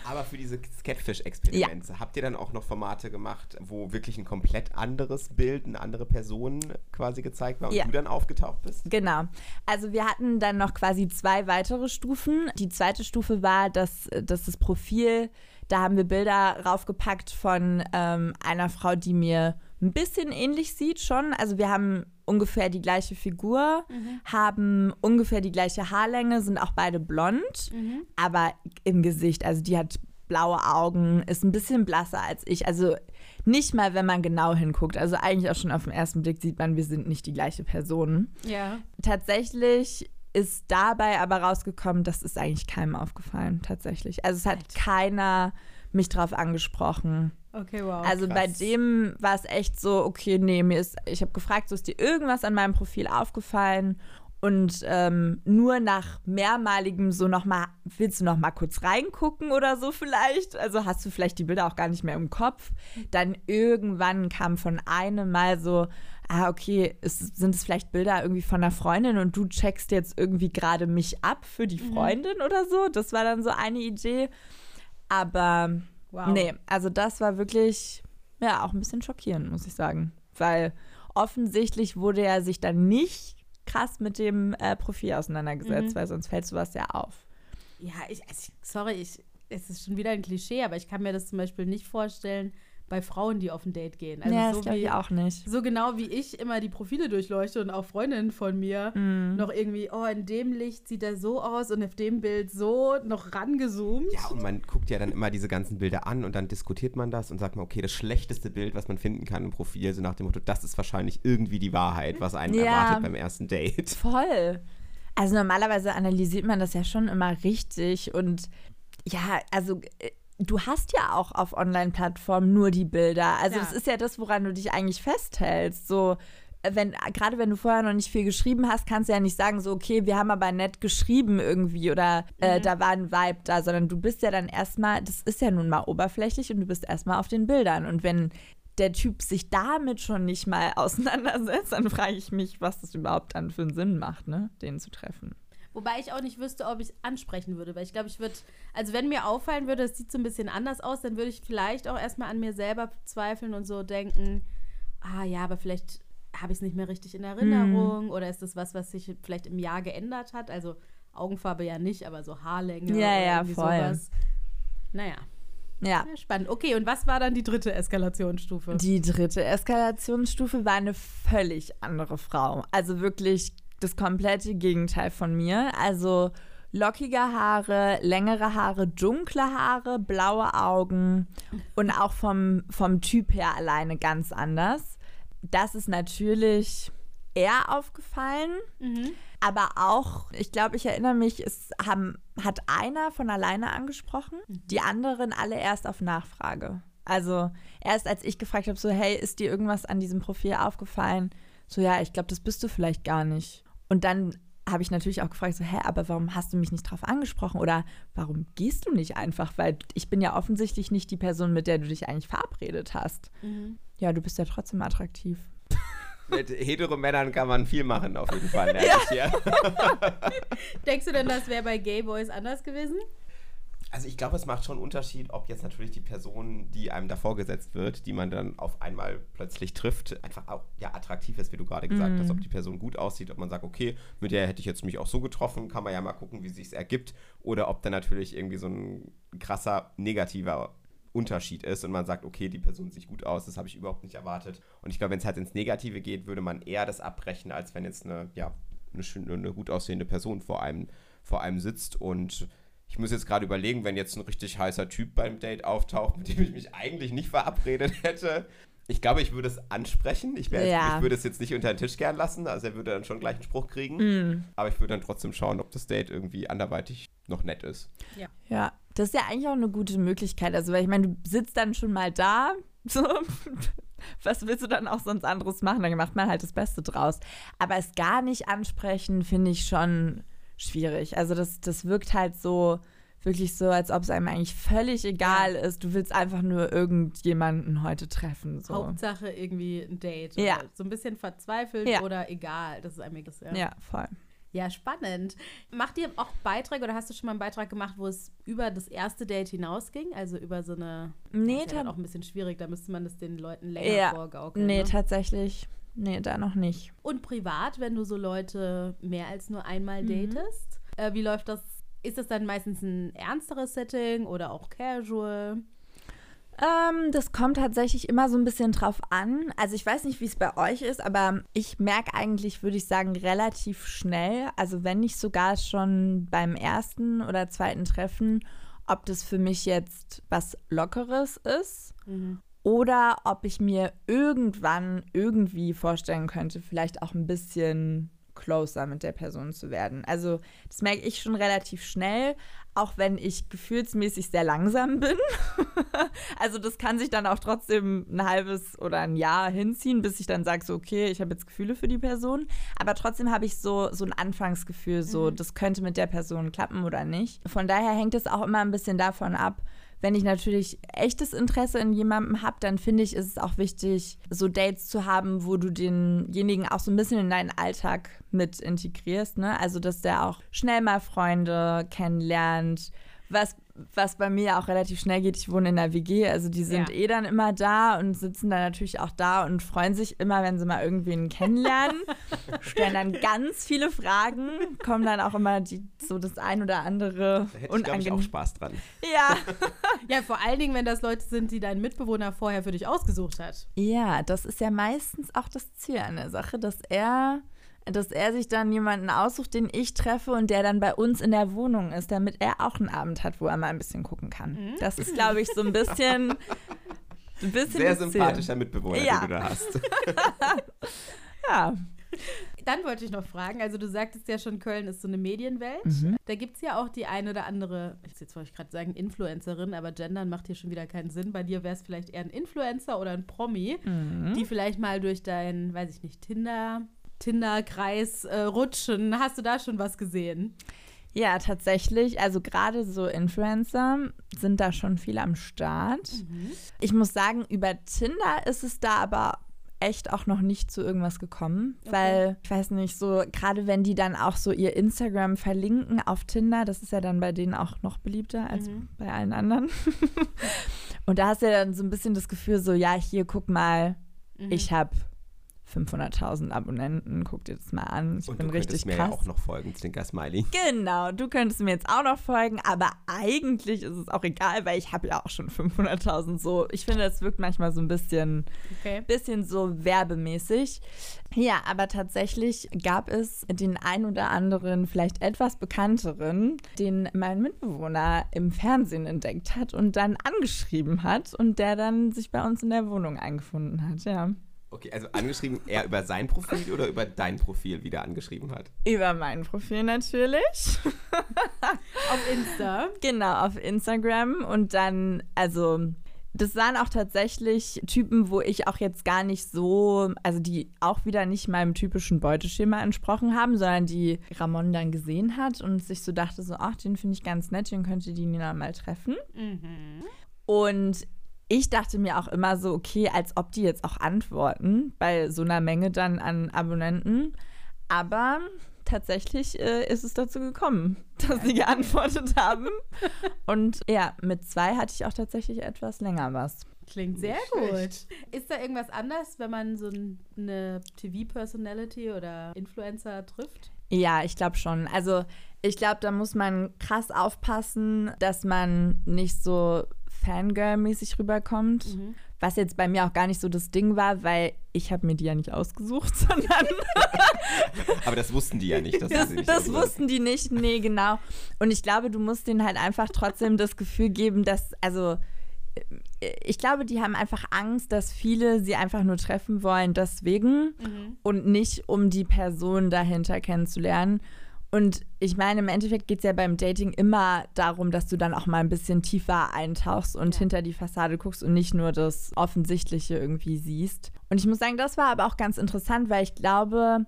Aber für diese Catfish-Experimente, habt ihr dann auch noch Formate gemacht, wo wirklich ein komplett anderes Bild, eine andere Person quasi gezeigt war und Ja. du dann aufgetaucht bist? Genau. Also wir hatten dann noch quasi zwei weitere Stufen. Die zweite Stufe war, dass, dass das Profil, da haben wir Bilder raufgepackt von ähm, einer Frau, die mir ein bisschen ähnlich sieht schon. Also wir haben ungefähr die gleiche Figur, haben ungefähr die gleiche Haarlänge, sind auch beide blond, aber im Gesicht, also die hat blaue Augen, ist ein bisschen blasser als ich. Also nicht mal, wenn man genau hinguckt. Also eigentlich auch schon auf den ersten Blick sieht man, wir sind nicht die gleiche Person. Ja. Tatsächlich ist dabei aber rausgekommen, das ist eigentlich keinem aufgefallen, tatsächlich. Also es hat keiner mich drauf angesprochen. Okay, wow. Also bei krass. dem war es echt so, okay, nee, mir ist, ich habe gefragt, so ist dir irgendwas an meinem Profil aufgefallen? Und ähm, nur nach mehrmaligem so nochmal, willst du noch mal kurz reingucken oder so vielleicht? Also hast du vielleicht die Bilder auch gar nicht mehr im Kopf. Dann irgendwann kam von einem Mal so, ah, okay, es, sind es vielleicht Bilder irgendwie von einer Freundin und du checkst jetzt irgendwie gerade mich ab für die Freundin oder so. Das war dann so eine Idee. Aber Wow. nee, also das war wirklich, ja, auch ein bisschen schockierend, muss ich sagen. Weil offensichtlich wurde er sich dann nicht krass mit dem äh, Profil auseinandergesetzt, Mhm. weil sonst fällt sowas ja auf. Ja, ich, also ich, sorry, ich, es ist schon wieder ein Klischee, aber ich kann mir das zum Beispiel nicht vorstellen bei Frauen, die auf ein Date gehen. Also ja, so das wie, ich auch nicht. So genau wie ich immer die Profile durchleuchte und auch Freundinnen von mir Mhm. noch irgendwie, oh, in dem Licht sieht er so aus und auf dem Bild so noch rangezoomt. Ja, und man guckt ja dann immer diese ganzen Bilder an und dann diskutiert man das und sagt mal, okay, das schlechteste Bild, was man finden kann im Profil, so nach dem Motto, das ist wahrscheinlich irgendwie die Wahrheit, was einen Ja. erwartet beim ersten Date. Voll. Also normalerweise analysiert man das ja schon immer richtig und ja, also äh, du hast ja auch auf Online-Plattformen nur die Bilder. Also Ja. das ist ja das, woran du dich eigentlich festhältst. So, wenn, gerade wenn du vorher noch nicht viel geschrieben hast, kannst du ja nicht sagen, so, okay, wir haben aber nett geschrieben irgendwie oder äh, da war ein Vibe da, sondern du bist ja dann erstmal, das ist ja nun mal oberflächlich und du bist erstmal auf den Bildern. Und wenn der Typ sich damit schon nicht mal auseinandersetzt, dann frage ich mich, was das überhaupt dann für einen Sinn macht, ne, den zu treffen. Wobei ich auch nicht wüsste, ob ich es ansprechen würde, weil ich glaube, ich würde, also wenn mir auffallen würde, es sieht so ein bisschen anders aus, dann würde ich vielleicht auch erstmal an mir selber zweifeln und so denken, ah ja, aber vielleicht habe ich es nicht mehr richtig in Erinnerung oder ist das was, was sich vielleicht im Jahr geändert hat? Also Augenfarbe ja nicht, aber so Haarlänge Ja, oder ja, voll. sowas. Naja, Ja. ja, spannend. Okay, und was war dann die dritte Eskalationsstufe? Die dritte Eskalationsstufe war eine völlig andere Frau. Also wirklich das komplette Gegenteil von mir. Also lockige Haare, längere Haare, dunkle Haare, blaue Augen und auch vom, vom Typ her alleine ganz anders. Das ist natürlich eher aufgefallen. Mhm. Aber auch, ich glaube, ich erinnere mich, es haben, hat einer von alleine angesprochen, die anderen alle erst auf Nachfrage. Also erst als ich gefragt habe, so, hey, ist dir irgendwas an diesem Profil aufgefallen? So, ja, ich glaube, das bist du vielleicht gar nicht. Und dann habe ich natürlich auch gefragt, so, hä, aber warum hast du mich nicht drauf angesprochen? Oder warum gehst du nicht einfach? Weil ich bin ja offensichtlich nicht die Person, mit der du dich eigentlich verabredet hast. Mhm. Ja, du bist ja trotzdem attraktiv. Mit Hetero-Männern kann man viel machen, auf jeden Fall. hier. Denkst du denn, das wäre bei Gay Boys anders gewesen? Also ich glaube, es macht schon einen Unterschied, ob jetzt natürlich die Person, die einem da vorgesetzt wird, die man dann auf einmal plötzlich trifft, einfach auch ja, attraktiv ist, wie du gerade gesagt hast, ob die Person gut aussieht, ob man sagt, okay, mit der hätte ich jetzt mich auch so getroffen, kann man ja mal gucken, wie sich ergibt, oder ob dann natürlich irgendwie so ein krasser negativer Unterschied ist und man sagt, okay, die Person sieht gut aus, das habe ich überhaupt nicht erwartet. Und ich glaube, wenn es halt ins Negative geht, würde man eher das abbrechen, als wenn jetzt eine, ja, eine, schöne, eine gut aussehende Person vor einem, vor einem sitzt. Und ich muss jetzt gerade überlegen, wenn jetzt ein richtig heißer Typ beim Date auftaucht, mit dem ich mich eigentlich nicht verabredet hätte. Ich glaube, ich würde es ansprechen. Ich, wär, Ja. ich würde es jetzt nicht unter den Tisch gern lassen. Also er würde dann schon gleich einen Spruch kriegen. Mm. Aber ich würde dann trotzdem schauen, ob das Date irgendwie anderweitig noch nett ist. Ja, das ist ja eigentlich auch eine gute Möglichkeit. Also, weil ich meine, du sitzt dann schon mal da. So, was willst du dann auch sonst anderes machen? Dann macht man halt das Beste draus. Aber es gar nicht ansprechen, finde ich schon schwierig. Also, das, das wirkt halt so, wirklich so, als ob es einem eigentlich völlig egal ist. Du willst einfach nur irgendjemanden heute treffen. So. Hauptsache irgendwie ein Date. Ja. So ein bisschen verzweifelt Ja. oder egal. Das ist einem egal. Ja. Ja, voll. ja, spannend. Macht ihr auch Beiträge oder hast du schon mal einen Beitrag gemacht, wo es über das erste Date hinausging? Also über so eine. Nee, das ist ja auch ein bisschen schwierig, da müsste man das den Leuten länger Ja. vorgaukeln. nee, ne? tatsächlich. Nee, da noch nicht. Und privat, wenn du so Leute mehr als nur einmal Mhm. datest, äh, wie läuft das? Ist das dann meistens ein ernsteres Setting oder auch casual? Ähm, das kommt tatsächlich immer so ein bisschen drauf an. Also ich weiß nicht, wie es bei euch ist, aber ich merke eigentlich, würde ich sagen, relativ schnell, also wenn nicht sogar schon beim ersten oder zweiten Treffen, ob das für mich jetzt was Lockeres ist oder ob ich mir irgendwann irgendwie vorstellen könnte, vielleicht auch ein bisschen closer mit der Person zu werden. Also das merke ich schon relativ schnell, auch wenn ich gefühlsmäßig sehr langsam bin. also das kann sich dann auch trotzdem ein halbes oder ein Jahr hinziehen, bis ich dann sage, so okay, ich habe jetzt Gefühle für die Person. Aber trotzdem habe ich so, so ein Anfangsgefühl, so das könnte mit der Person klappen oder nicht. Von daher hängt es auch immer ein bisschen davon ab, wenn ich natürlich echtes Interesse in jemandem habe, dann finde ich, ist es auch wichtig, so Dates zu haben, wo du denjenigen auch so ein bisschen in deinen Alltag mit integrierst. Ne? Also, dass der auch schnell mal Freunde kennenlernt. Was was bei mir auch relativ schnell geht, ich wohne in der WG, also die sind Ja. eh dann immer da und sitzen dann natürlich auch da und freuen sich immer, wenn sie mal irgendwen kennenlernen, stellen dann ganz viele Fragen, kommen dann auch immer die, so das ein oder andere Da hätte ich, ich, auch. Spaß dran. Ja. Ja, vor allen Dingen, wenn das Leute sind, die dein Mitbewohner vorher für dich ausgesucht hat. ja, das ist ja meistens auch das Ziel an der Sache, dass er dass er sich dann jemanden aussucht, den ich treffe und der dann bei uns in der Wohnung ist, damit er auch einen Abend hat, wo er mal ein bisschen gucken kann. Das ist, glaube ich, so ein bisschen, ein bisschen Sehr sympathischer Mitbewohner, Ja. den du da hast. Ja. Dann wollte ich noch fragen, also du sagtest ja schon, Köln ist so eine Medienwelt. Mhm. Da gibt es ja auch die eine oder andere, jetzt wollte ich gerade sagen Influencerin, aber Gendern macht hier schon wieder keinen Sinn. Bei dir wäre es vielleicht eher ein Influencer oder ein Promi, Mhm. die vielleicht mal durch dein, weiß ich nicht, Tinder, Tinder-Kreis äh, rutschen. Hast du da schon was gesehen? Ja, tatsächlich. Also gerade so Influencer sind da schon viel am Start. Ich muss sagen, über Tinder ist es da aber echt auch noch nicht zu irgendwas gekommen, weil ich weiß nicht, so gerade wenn die dann auch so ihr Instagram verlinken auf Tinder, das ist ja dann bei denen auch noch beliebter als bei allen anderen. Und da hast du ja dann so ein bisschen das Gefühl so, ja, hier guck mal, ich habe 500.000 Abonnenten, guck dir das mal an, ich Und bin du richtig könntest mir krass. ja auch noch folgen, Zwinker Smiley. Genau, du könntest mir jetzt auch noch folgen, aber eigentlich ist es auch egal, weil ich habe ja auch schon 500.000 so. Ich finde, es wirkt manchmal so ein bisschen, Okay. bisschen so werbemäßig. Ja, aber tatsächlich gab es den ein oder anderen, vielleicht etwas bekannteren, den mein Mitbewohner im Fernsehen entdeckt hat und dann angeschrieben hat und der dann sich bei uns in der Wohnung eingefunden hat, ja. Okay, also angeschrieben eher über sein Profil oder über dein Profil wieder angeschrieben hat? Über mein Profil natürlich. Auf Insta. Genau, auf Instagram und dann, also das waren auch tatsächlich Typen, wo ich auch jetzt gar nicht so, also die auch wieder nicht meinem typischen Beuteschema entsprochen haben, sondern die Ramon dann gesehen hat und sich so dachte so, ach, den finde ich ganz nett, den könnte die Nina mal treffen. Und ich dachte mir auch immer so, okay, als ob die jetzt auch antworten bei so einer Menge dann an Abonnenten. Aber tatsächlich äh, ist es dazu gekommen, dass sie geantwortet haben. Und ja, mit zwei hatte ich auch tatsächlich etwas länger was. Klingt sehr schlecht. gut. Ist da irgendwas anders, wenn man so ein- eine TV-Personality oder Influencer trifft? Ja, ich glaube schon. Also ich glaube, da muss man krass aufpassen, dass man nicht so Fangirl-mäßig rüberkommt. Mhm. Was jetzt bei mir auch gar nicht so das Ding war, weil ich habe mir die ja nicht ausgesucht, sondern Aber das wussten die ja nicht. Dass das, sie nicht das wussten die nicht. Nee, genau. Und ich glaube, du musst denen halt einfach trotzdem das Gefühl geben, dass, also äh, ich glaube, die haben einfach Angst, dass viele sie einfach nur treffen wollen deswegen und nicht, um die Person dahinter kennenzulernen. Und ich meine, im Endeffekt geht es ja beim Dating immer darum, dass du dann auch mal ein bisschen tiefer eintauchst und Ja. hinter die Fassade guckst und nicht nur das Offensichtliche irgendwie siehst. Und ich muss sagen, das war aber auch ganz interessant, weil ich glaube,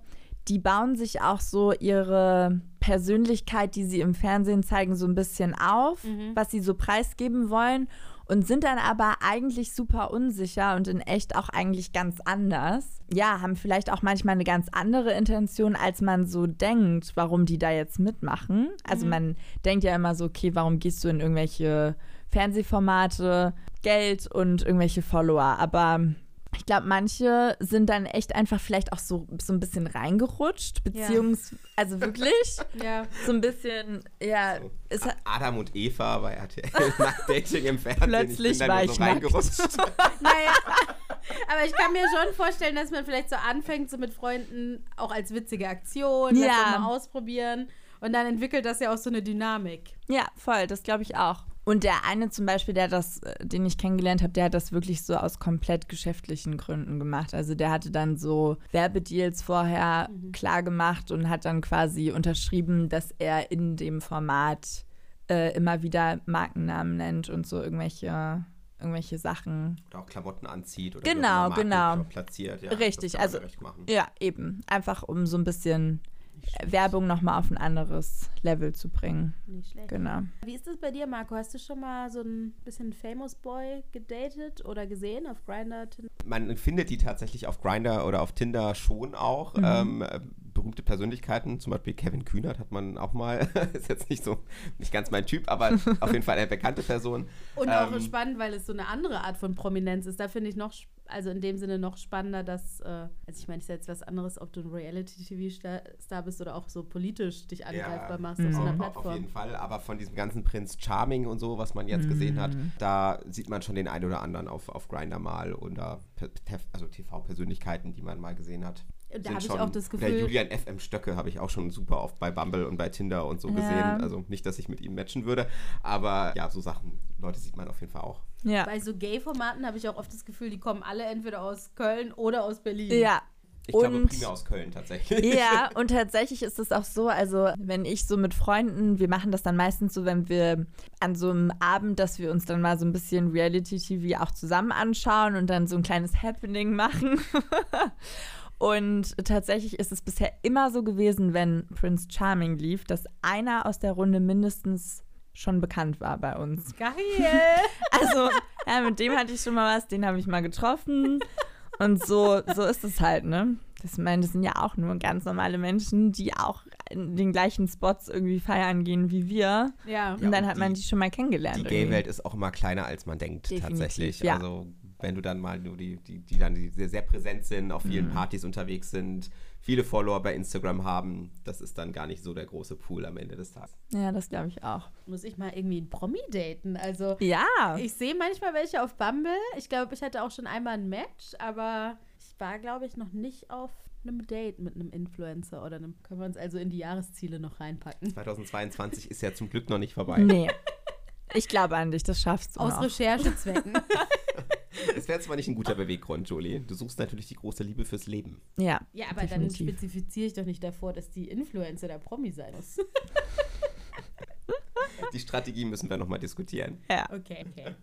die bauen sich auch so ihre Persönlichkeit, die sie im Fernsehen zeigen, so ein bisschen auf, was sie so preisgeben wollen und sind dann aber eigentlich super unsicher und in echt auch eigentlich ganz anders. Ja, haben vielleicht auch manchmal eine ganz andere Intention, als man so denkt, warum die da jetzt mitmachen. Also man denkt ja immer so, okay, warum gehst du in irgendwelche Fernsehformate, Geld und irgendwelche Follower, aber ich glaube, manche sind dann echt einfach vielleicht auch so, so ein bisschen reingerutscht, beziehungsweise, also wirklich Ja. so ein bisschen, ja, es hat, Adam und Eva bei RTL nach Dating im Fernsehen. Plötzlich ich bin war ich so reingerutscht. Naja, aber ich kann mir schon vorstellen, dass man vielleicht so anfängt, so mit Freunden auch als witzige Aktion, Ja. das so mal ausprobieren. Und dann entwickelt das ja auch so eine Dynamik. Ja, voll, das glaube ich auch. Und der eine zum Beispiel, der das, äh, den ich kennengelernt habe, der hat das wirklich so aus komplett geschäftlichen Gründen gemacht. Also der hatte dann so Werbedeals vorher klar gemacht und hat dann quasi unterschrieben, dass er in dem Format äh, immer wieder Markennamen nennt und so irgendwelche, irgendwelche Sachen. Oder auch Klamotten anzieht oder Genau, genau. Platziert. Ja, Richtig, das kann man also- ja recht machen. Ja, eben. Einfach um so ein bisschen Werbung nochmal auf ein anderes Level zu bringen. Nicht schlecht. Genau. Wie ist das bei dir, Marco? Hast du schon mal so ein bisschen Famous Boy gedatet oder gesehen auf Grindr? Tinder? Man findet die tatsächlich auf Grinder oder auf Tinder schon auch. Ähm, äh, berühmte Persönlichkeiten, zum Beispiel Kevin Kühnert hat man auch mal, ist jetzt nicht so, nicht ganz mein Typ, aber auf jeden Fall eine bekannte Person. Und auch Ähm, spannend, weil es so eine andere Art von Prominenz ist. Da finde ich noch, also in dem Sinne noch spannender, dass, äh, also ich meine, es ist jetzt was anderes, ob du ein Reality-TV-Star bist oder auch so politisch dich angreifbar machst auf so einer auf- Plattform. Auf jeden Fall, aber von diesem ganzen Prinz Charming und so, was man jetzt gesehen hat, da sieht man schon den einen oder anderen auf, auf Grindr mal oder also TV-Persönlichkeiten, die man mal gesehen hat. Da habe ich auch das Der Gefühl, Julian FM Stöcke habe ich auch schon super oft bei Bumble und bei Tinder und so Ja. gesehen. Also nicht, dass ich mit ihm matchen würde, aber ja, so Sachen, Leute sieht man auf jeden Fall auch. Ja. bei so Gay-Formaten habe ich auch oft das Gefühl, die kommen alle entweder aus Köln oder aus Berlin. Ja. Ich glaube Und- primär aus Köln tatsächlich. Ja, und tatsächlich ist es auch so, also wenn ich so mit Freunden, wir machen das dann meistens so, wenn wir an so einem Abend, dass wir uns dann mal so ein bisschen Reality-TV auch zusammen anschauen und dann so ein kleines Happening machen. Und tatsächlich ist es bisher immer so gewesen, wenn Prince Charming lief, dass einer aus der Runde mindestens schon bekannt war bei uns. Geil! Also, ja, mit dem hatte ich schon mal was, den habe ich mal getroffen. Und so, so ist es halt, ne? Das, meine, das sind ja auch nur ganz normale Menschen, die auch in den gleichen Spots irgendwie feiern gehen wie wir. ja. Ja, und dann und hat man die- die schon mal kennengelernt. Die. Gay-Welt ist auch immer kleiner, als man denkt, Definitiv, tatsächlich. ja. Also, wenn du dann mal nur die, die, die dann die sehr, sehr präsent sind, auf Mhm. vielen Partys unterwegs sind, viele Follower bei Instagram haben, das ist dann gar nicht so der große Pool am Ende des Tages. Ja, das glaube ich auch. Muss ich mal irgendwie einen Promi daten? Also, Ja. ich sehe manchmal welche auf Bumble. Ich glaube, ich hatte auch schon einmal ein Match, aber ich war, glaube ich, noch nicht auf einem Date mit einem Influencer oder einem. Können wir uns also in die Jahresziele noch reinpacken? 2022 ist ja zum Glück noch nicht vorbei. Nee. Ich glaube an dich, das schaffst du Aus noch. Recherchezwecken. Es wäre zwar nicht ein guter Beweggrund, Jolie. Du suchst natürlich die große Liebe fürs Leben. Ja. ja, aber Definitiv. dann spezifiziere ich doch nicht davor, dass die Influencer der Promi sein muss. Die Strategie müssen wir nochmal diskutieren. Ja. Okay, okay.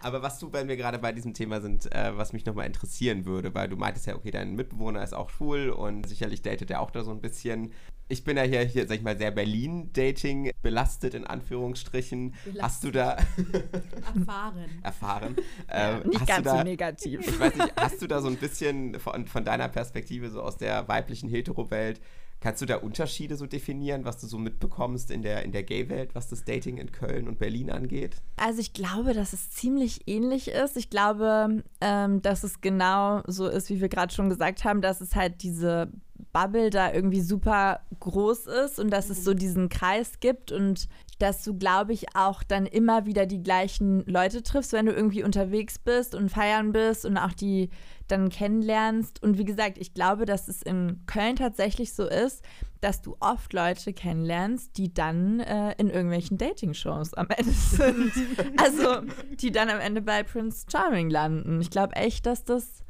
Aber was du, wenn wir gerade bei diesem Thema sind, äh, was mich nochmal interessieren würde, weil du meintest ja, okay, dein Mitbewohner ist auch schwul und sicherlich datet er auch da so ein bisschen. Ich bin ja hier, hier sag ich mal, sehr Berlin-Dating belastet, in Anführungsstrichen. Hast du da Erfahren. erfahren? Ja, Ähm, nicht hast ganz da, so negativ. Ich weiß nicht, hast du da so ein bisschen von, von deiner Perspektive, so aus der weiblichen Hetero-Welt, kannst du da Unterschiede so definieren, was du so mitbekommst in der, in der Gay-Welt, was das Dating in Köln und Berlin angeht? Also ich glaube, dass es ziemlich ähnlich ist. Ich glaube, ähm, dass es genau so ist, wie wir gerade schon gesagt haben, dass es halt diese Bubble da irgendwie super groß ist und dass es so diesen Kreis gibt und dass du, glaube ich, auch dann immer wieder die gleichen Leute triffst, wenn du irgendwie unterwegs bist und feiern bist und auch die dann kennenlernst. Und wie gesagt, ich glaube, dass es in Köln tatsächlich so ist, dass du oft Leute kennenlernst, die dann äh, in irgendwelchen Dating-Shows am Ende sind. also, die dann am Ende bei Prince Charming landen. Ich glaube echt, dass das,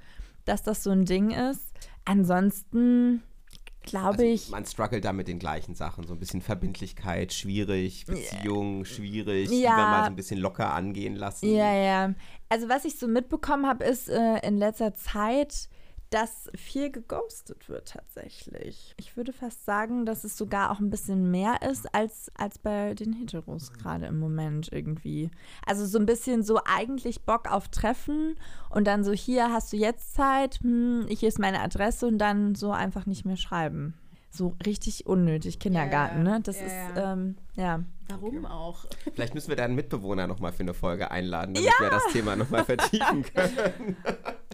dass das so ein Ding ist. Ansonsten glaube Also, ich. Man struggelt da mit den gleichen Sachen. So ein bisschen Verbindlichkeit, schwierig, Beziehung, schwierig, Ja. lieber mal so ein bisschen locker angehen lassen. Ja, ja. Also was ich so mitbekommen habe, ist äh, in letzter Zeit, dass viel geghostet wird tatsächlich. Ich würde fast sagen, dass es sogar auch ein bisschen mehr ist als, als bei den Heteros gerade im Moment irgendwie. Also so ein bisschen so eigentlich Bock auf Treffen und dann so hier hast du jetzt Zeit, hm, hier ist meine Adresse und dann so einfach nicht mehr schreiben. So richtig unnötig, Kindergarten, Ja, ne? Das ja, ist, ja. ähm, ja. Warum auch? Vielleicht müssen wir deinen Mitbewohner nochmal für eine Folge einladen, damit wir das Thema nochmal vertiefen können.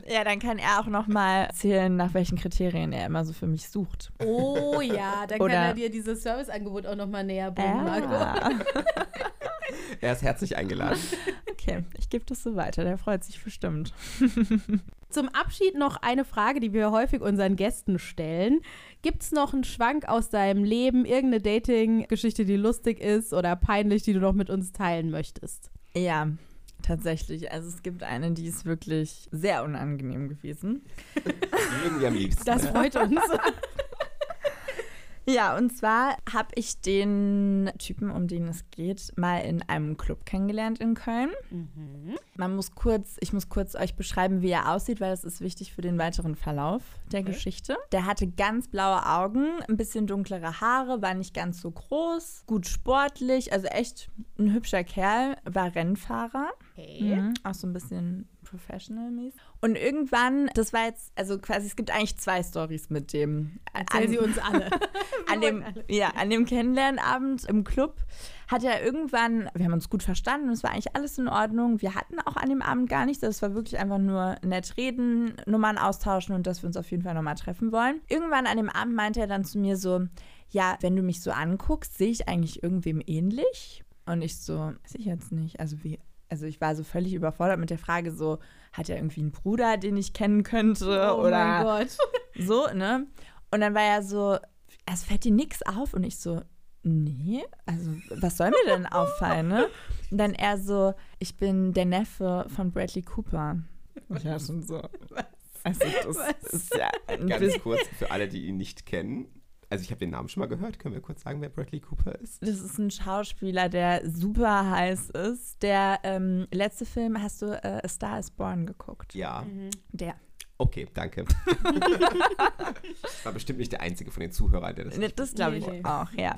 Ja, dann kann er auch noch mal erzählen, nach welchen Kriterien er immer so für mich sucht. Oh ja, dann Oder- kann er dir dieses Serviceangebot auch nochmal näher bringen, Marco. Ah. Er ist herzlich eingeladen. Okay, ich gebe das so weiter. Der freut sich bestimmt. Zum Abschied noch eine Frage, die wir häufig unseren Gästen stellen. Gibt es noch einen Schwank aus deinem Leben, irgendeine Dating-Geschichte, die lustig ist oder peinlich, die du noch mit uns teilen möchtest? Ja, tatsächlich. Also es gibt eine, die ist wirklich sehr unangenehm gewesen. Wir am liebsten. Das ne? freut uns. Ja, und zwar habe ich den Typen, um den es geht, mal in einem Club kennengelernt in Köln. Man muss kurz, ich muss kurz euch beschreiben, wie er aussieht, weil das ist wichtig für den weiteren Verlauf der Geschichte. Der hatte ganz blaue Augen, ein bisschen dunklere Haare, war nicht ganz so groß, gut sportlich, also echt ein hübscher Kerl, war Rennfahrer. Okay. Mhm, auch so ein bisschen professional mäßig. Und irgendwann, das war jetzt, also quasi, es gibt eigentlich zwei Stories mit dem. Erzähl sie uns alle. an dem, ja, an dem Kennenlernabend im Club hat er irgendwann, wir haben uns gut verstanden, es war eigentlich alles in Ordnung. Wir hatten auch an dem Abend gar nichts, es war wirklich einfach nur nett reden, Nummern austauschen und dass wir uns auf jeden Fall nochmal treffen wollen. Irgendwann an dem Abend meinte er dann zu mir so, ja, wenn du mich so anguckst, sehe ich eigentlich irgendwem ähnlich? Und ich so, weiß ich jetzt nicht. Also wie, also ich war so völlig überfordert mit der Frage, so, hat er irgendwie einen Bruder, den ich kennen könnte? Oh oder mein Gott. so, ne? Und dann war er so, es fällt dir nichts auf. Und ich so, nee, also was soll mir denn auffallen, ne? Und dann er so, ich bin der Neffe von Bradley Cooper. Ja, schon so. Also das Was? ist ja ein Ganz bisschen, kurz für alle, die ihn nicht kennen. Also ich habe den Namen schon mal gehört. Können wir kurz sagen, wer Bradley Cooper ist? das ist ein Schauspieler, der super heiß ist. Der ähm, letzte Film, hast du äh, A Star is Born geguckt? Ja. Der. Okay, danke. War bestimmt nicht der einzige von den Zuhörern, der das. Ne, Das glaube ich nee. auch, ja.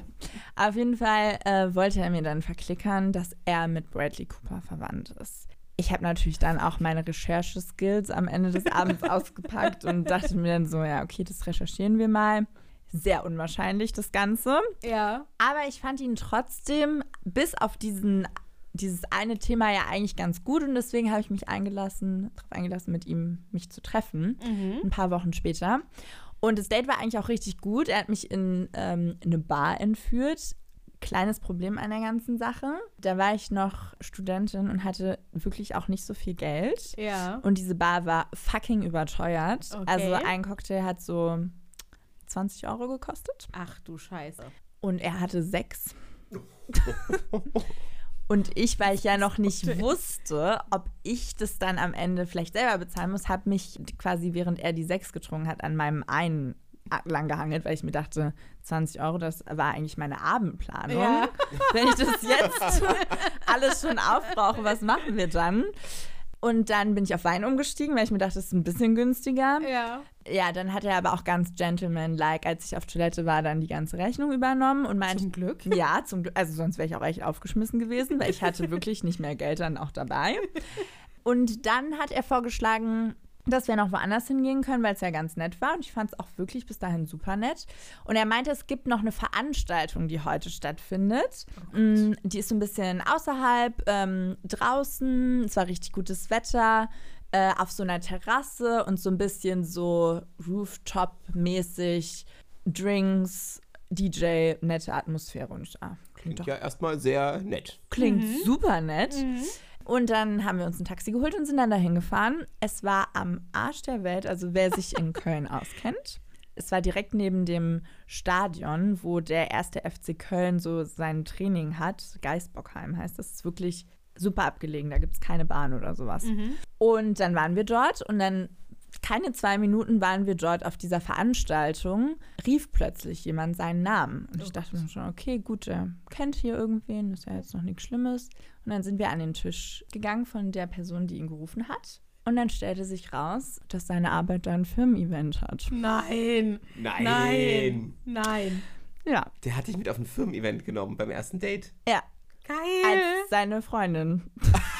Auf jeden Fall äh, wollte er mir dann verklickern, dass er mit Bradley Cooper verwandt ist. Ich habe natürlich dann auch meine Rechercheskills am Ende des Abends ausgepackt und dachte mir dann so, ja, okay, das recherchieren wir mal. Sehr unwahrscheinlich, das Ganze. Ja. Aber ich fand ihn trotzdem bis auf diesen, dieses eine Thema ja eigentlich ganz gut und deswegen habe ich mich eingelassen, darauf eingelassen, mit ihm mich zu treffen. Ein paar Wochen später. Und das Date war eigentlich auch richtig gut. Er hat mich in ähm, eine Bar entführt. Kleines Problem an der ganzen Sache. Da war ich noch Studentin und hatte wirklich auch nicht so viel Geld. Ja. Und diese Bar war fucking überteuert. Okay. Also ein Cocktail hat so 20 Euro gekostet. Ach du Scheiße. Und er hatte sechs. Und ich, weil ich ja noch nicht wusste, ob ich das dann am Ende vielleicht selber bezahlen muss, habe mich quasi, während er die sechs getrunken hat, an meinem einen lang gehangelt, weil ich mir dachte, 20 Euro, das war eigentlich meine Abendplanung. Ja. Wenn ich das jetzt alles schon aufbrauche, was machen wir dann? Und dann bin ich auf Wein umgestiegen, weil ich mir dachte, das ist ein bisschen günstiger. Ja. Ja, dann hat er aber auch ganz gentleman-like, als ich auf Toilette war, dann die ganze Rechnung übernommen und meinte, Zum Glück. ja, zum Glück. Also sonst wäre ich auch echt aufgeschmissen gewesen, weil ich hatte wirklich nicht mehr Geld dann auch dabei. Und dann hat er vorgeschlagen, dass wir noch woanders hingehen können, weil es ja ganz nett war. Und ich fand es auch wirklich bis dahin super nett. Und er meinte, es gibt noch eine Veranstaltung, die heute stattfindet. Mm, die ist so ein bisschen außerhalb, ähm, draußen. Es war richtig gutes Wetter. Äh, auf so einer Terrasse und so ein bisschen so Rooftop-mäßig, Drinks, DJ, nette Atmosphäre. Und ah, klingt Klingt doch ja erstmal sehr nett. Klingt super nett. Und dann haben wir uns ein Taxi geholt und sind dann dahin gefahren. Es war am Arsch der Welt, also wer sich in Köln auskennt. Es war direkt neben dem Stadion, wo der erste FC Köln so sein Training hat. Geisbockheim heißt das. Es ist wirklich super abgelegen. Da gibt es keine Bahn oder sowas. Und dann waren wir dort und dann keine zwei Minuten waren wir dort auf dieser Veranstaltung, rief plötzlich jemand seinen Namen. Und ich dachte mir schon, okay, gut, der kennt hier irgendwen, das ist ja jetzt noch nichts Schlimmes. Und dann sind wir an den Tisch gegangen von der Person, die ihn gerufen hat. Und dann stellte sich raus, dass seine Arbeit da ein Firmen-Event hat. Nein. Nein. Nein. Nein. Ja, Der hat dich mit auf ein Firmen-Event genommen beim ersten Date. ja, Geil. als seine Freundin.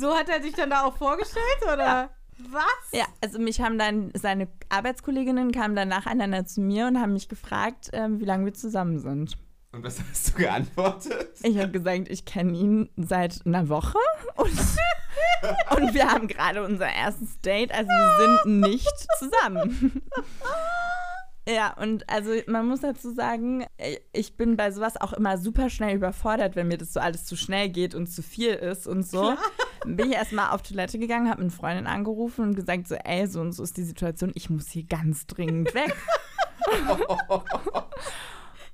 so hat er sich dann da auch vorgestellt, oder? Was? Ja, also mich haben dann, seine Arbeitskolleginnen kamen dann nacheinander zu mir und haben mich gefragt, ähm, wie lange wir zusammen sind. Und was hast du geantwortet? Ich habe gesagt, ich kenne ihn seit einer Woche und, und wir haben gerade unser erstes Date, also wir sind nicht zusammen. Ja, und also man muss dazu sagen, ich bin bei sowas auch immer super schnell überfordert, wenn mir das so alles zu schnell geht und zu viel ist und so. Bin ich erstmal auf Toilette gegangen, habe eine Freundin angerufen und gesagt so, ey, so und so ist die Situation, ich muss hier ganz dringend weg.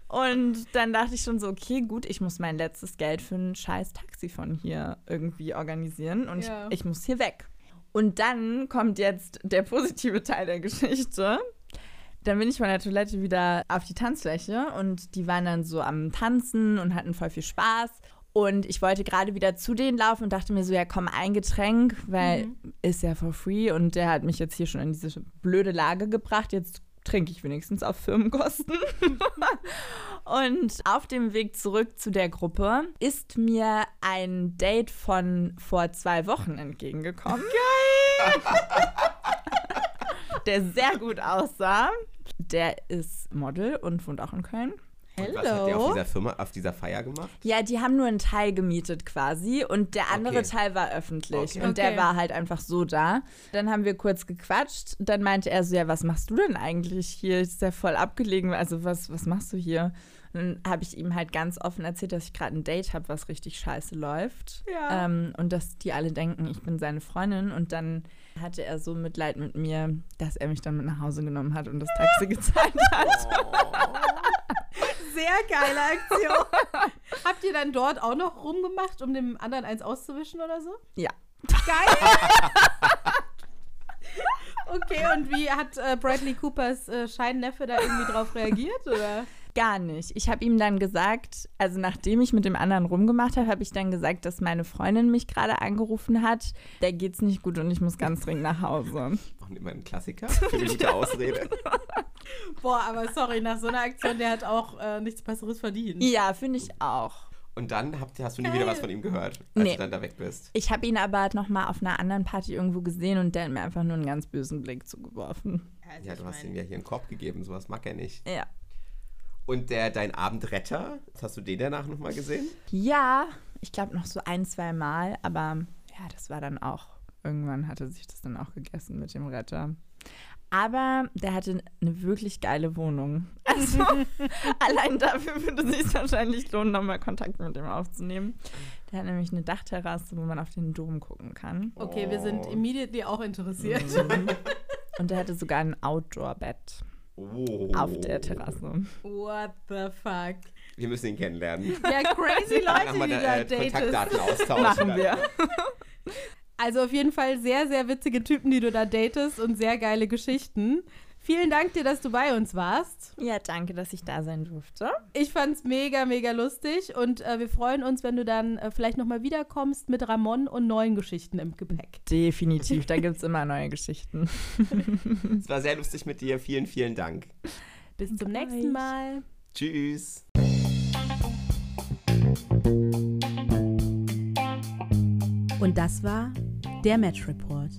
Und dann dachte ich schon so, okay, gut, ich muss mein letztes Geld für ein scheiß Taxi von hier irgendwie organisieren und Ja. ich, ich muss hier weg. Und dann kommt jetzt der positive Teil der Geschichte. Dann bin ich von der Toilette wieder auf die Tanzfläche und die waren dann so am Tanzen und hatten voll viel Spaß. Und ich wollte gerade wieder zu denen laufen und dachte mir so, ja komm, ein Getränk, weil ist ja for free. Und der hat mich jetzt hier schon in diese blöde Lage gebracht. Jetzt trinke ich wenigstens auf Firmenkosten. und auf dem Weg zurück zu der Gruppe ist mir ein Date von vor zwei Wochen entgegengekommen. Geil! der sehr gut aussah. Der ist Model und wohnt auch in Köln. Und was hat der auf dieser Firma, auf dieser Feier gemacht? Ja, die haben nur einen Teil gemietet quasi und der andere Okay. Teil war öffentlich Okay. und der Okay. war halt einfach so da. Dann haben wir kurz gequatscht, dann meinte er so, ja, was machst du denn eigentlich hier? Ist ja voll abgelegen, also was, was machst du hier? Und dann habe ich ihm halt ganz offen erzählt, dass ich gerade ein Date habe, was richtig scheiße läuft. Ja. Ähm, und dass die alle denken, ich bin seine Freundin. Und dann hatte er so Mitleid mit mir, dass er mich dann mit nach Hause genommen hat und das Taxi gezahlt hat. Sehr geile Aktion. Habt ihr dann dort auch noch rumgemacht, um dem anderen eins auszuwischen oder so? Ja. Geil. Okay, und wie hat äh, Bradley Coopers äh, Scheinneffe da irgendwie drauf reagiert? Oder? Gar nicht. Ich habe ihm dann gesagt, also nachdem ich mit dem anderen rumgemacht habe, habe ich dann gesagt, dass meine Freundin mich gerade angerufen hat. Der geht's nicht gut und ich muss ganz dringend nach Hause. Auch immer ein Klassiker für eine gute Ausrede. Boah, aber sorry, nach so einer Aktion, der hat auch äh, nichts Besseres verdient. Ja, finde ich auch. Und dann habt, hast du nie wieder was von ihm gehört, als Nee. du dann da weg bist. Ich habe ihn aber noch mal auf einer anderen Party irgendwo gesehen und der hat mir einfach nur einen ganz bösen Blick zugeworfen. Also Ja, du hast ihm ja hier einen Korb gegeben, sowas mag er nicht. Ja. Und der, dein Abendretter, hast du den danach nochmal gesehen? Ja, ich glaube noch so ein, zwei Mal, aber ja, das war dann auch, irgendwann hatte sich das dann auch gegessen mit dem Retter. Aber der hatte eine wirklich geile Wohnung. Also allein dafür würde es sich wahrscheinlich lohnen, nochmal Kontakt mit ihm aufzunehmen. Der hat nämlich eine Dachterrasse, wo man auf den Dom gucken kann. Okay, wir sind Oh. immediately auch interessiert. Und der hatte sogar ein Outdoor-Bett Oh. auf der Terrasse. What the fuck? Wir müssen ihn kennenlernen. Ja, crazy Leute, die da äh, datest. Kontaktdaten austauschen. Machen wir. Also auf jeden Fall sehr, sehr witzige Typen, die du da datest und sehr geile Geschichten. Vielen Dank dir, dass du bei uns warst. Ja, danke, dass ich da sein durfte. Ich fand's mega, mega lustig und äh, wir freuen uns, wenn du dann äh, vielleicht nochmal wiederkommst mit Ramon und neuen Geschichten im Gepäck. Definitiv, da gibt es immer neue Geschichten. Es war sehr lustig mit dir. Vielen, vielen Dank. Bis zum Danke nächsten. Mal. Tschüss. Und das war der Match Report.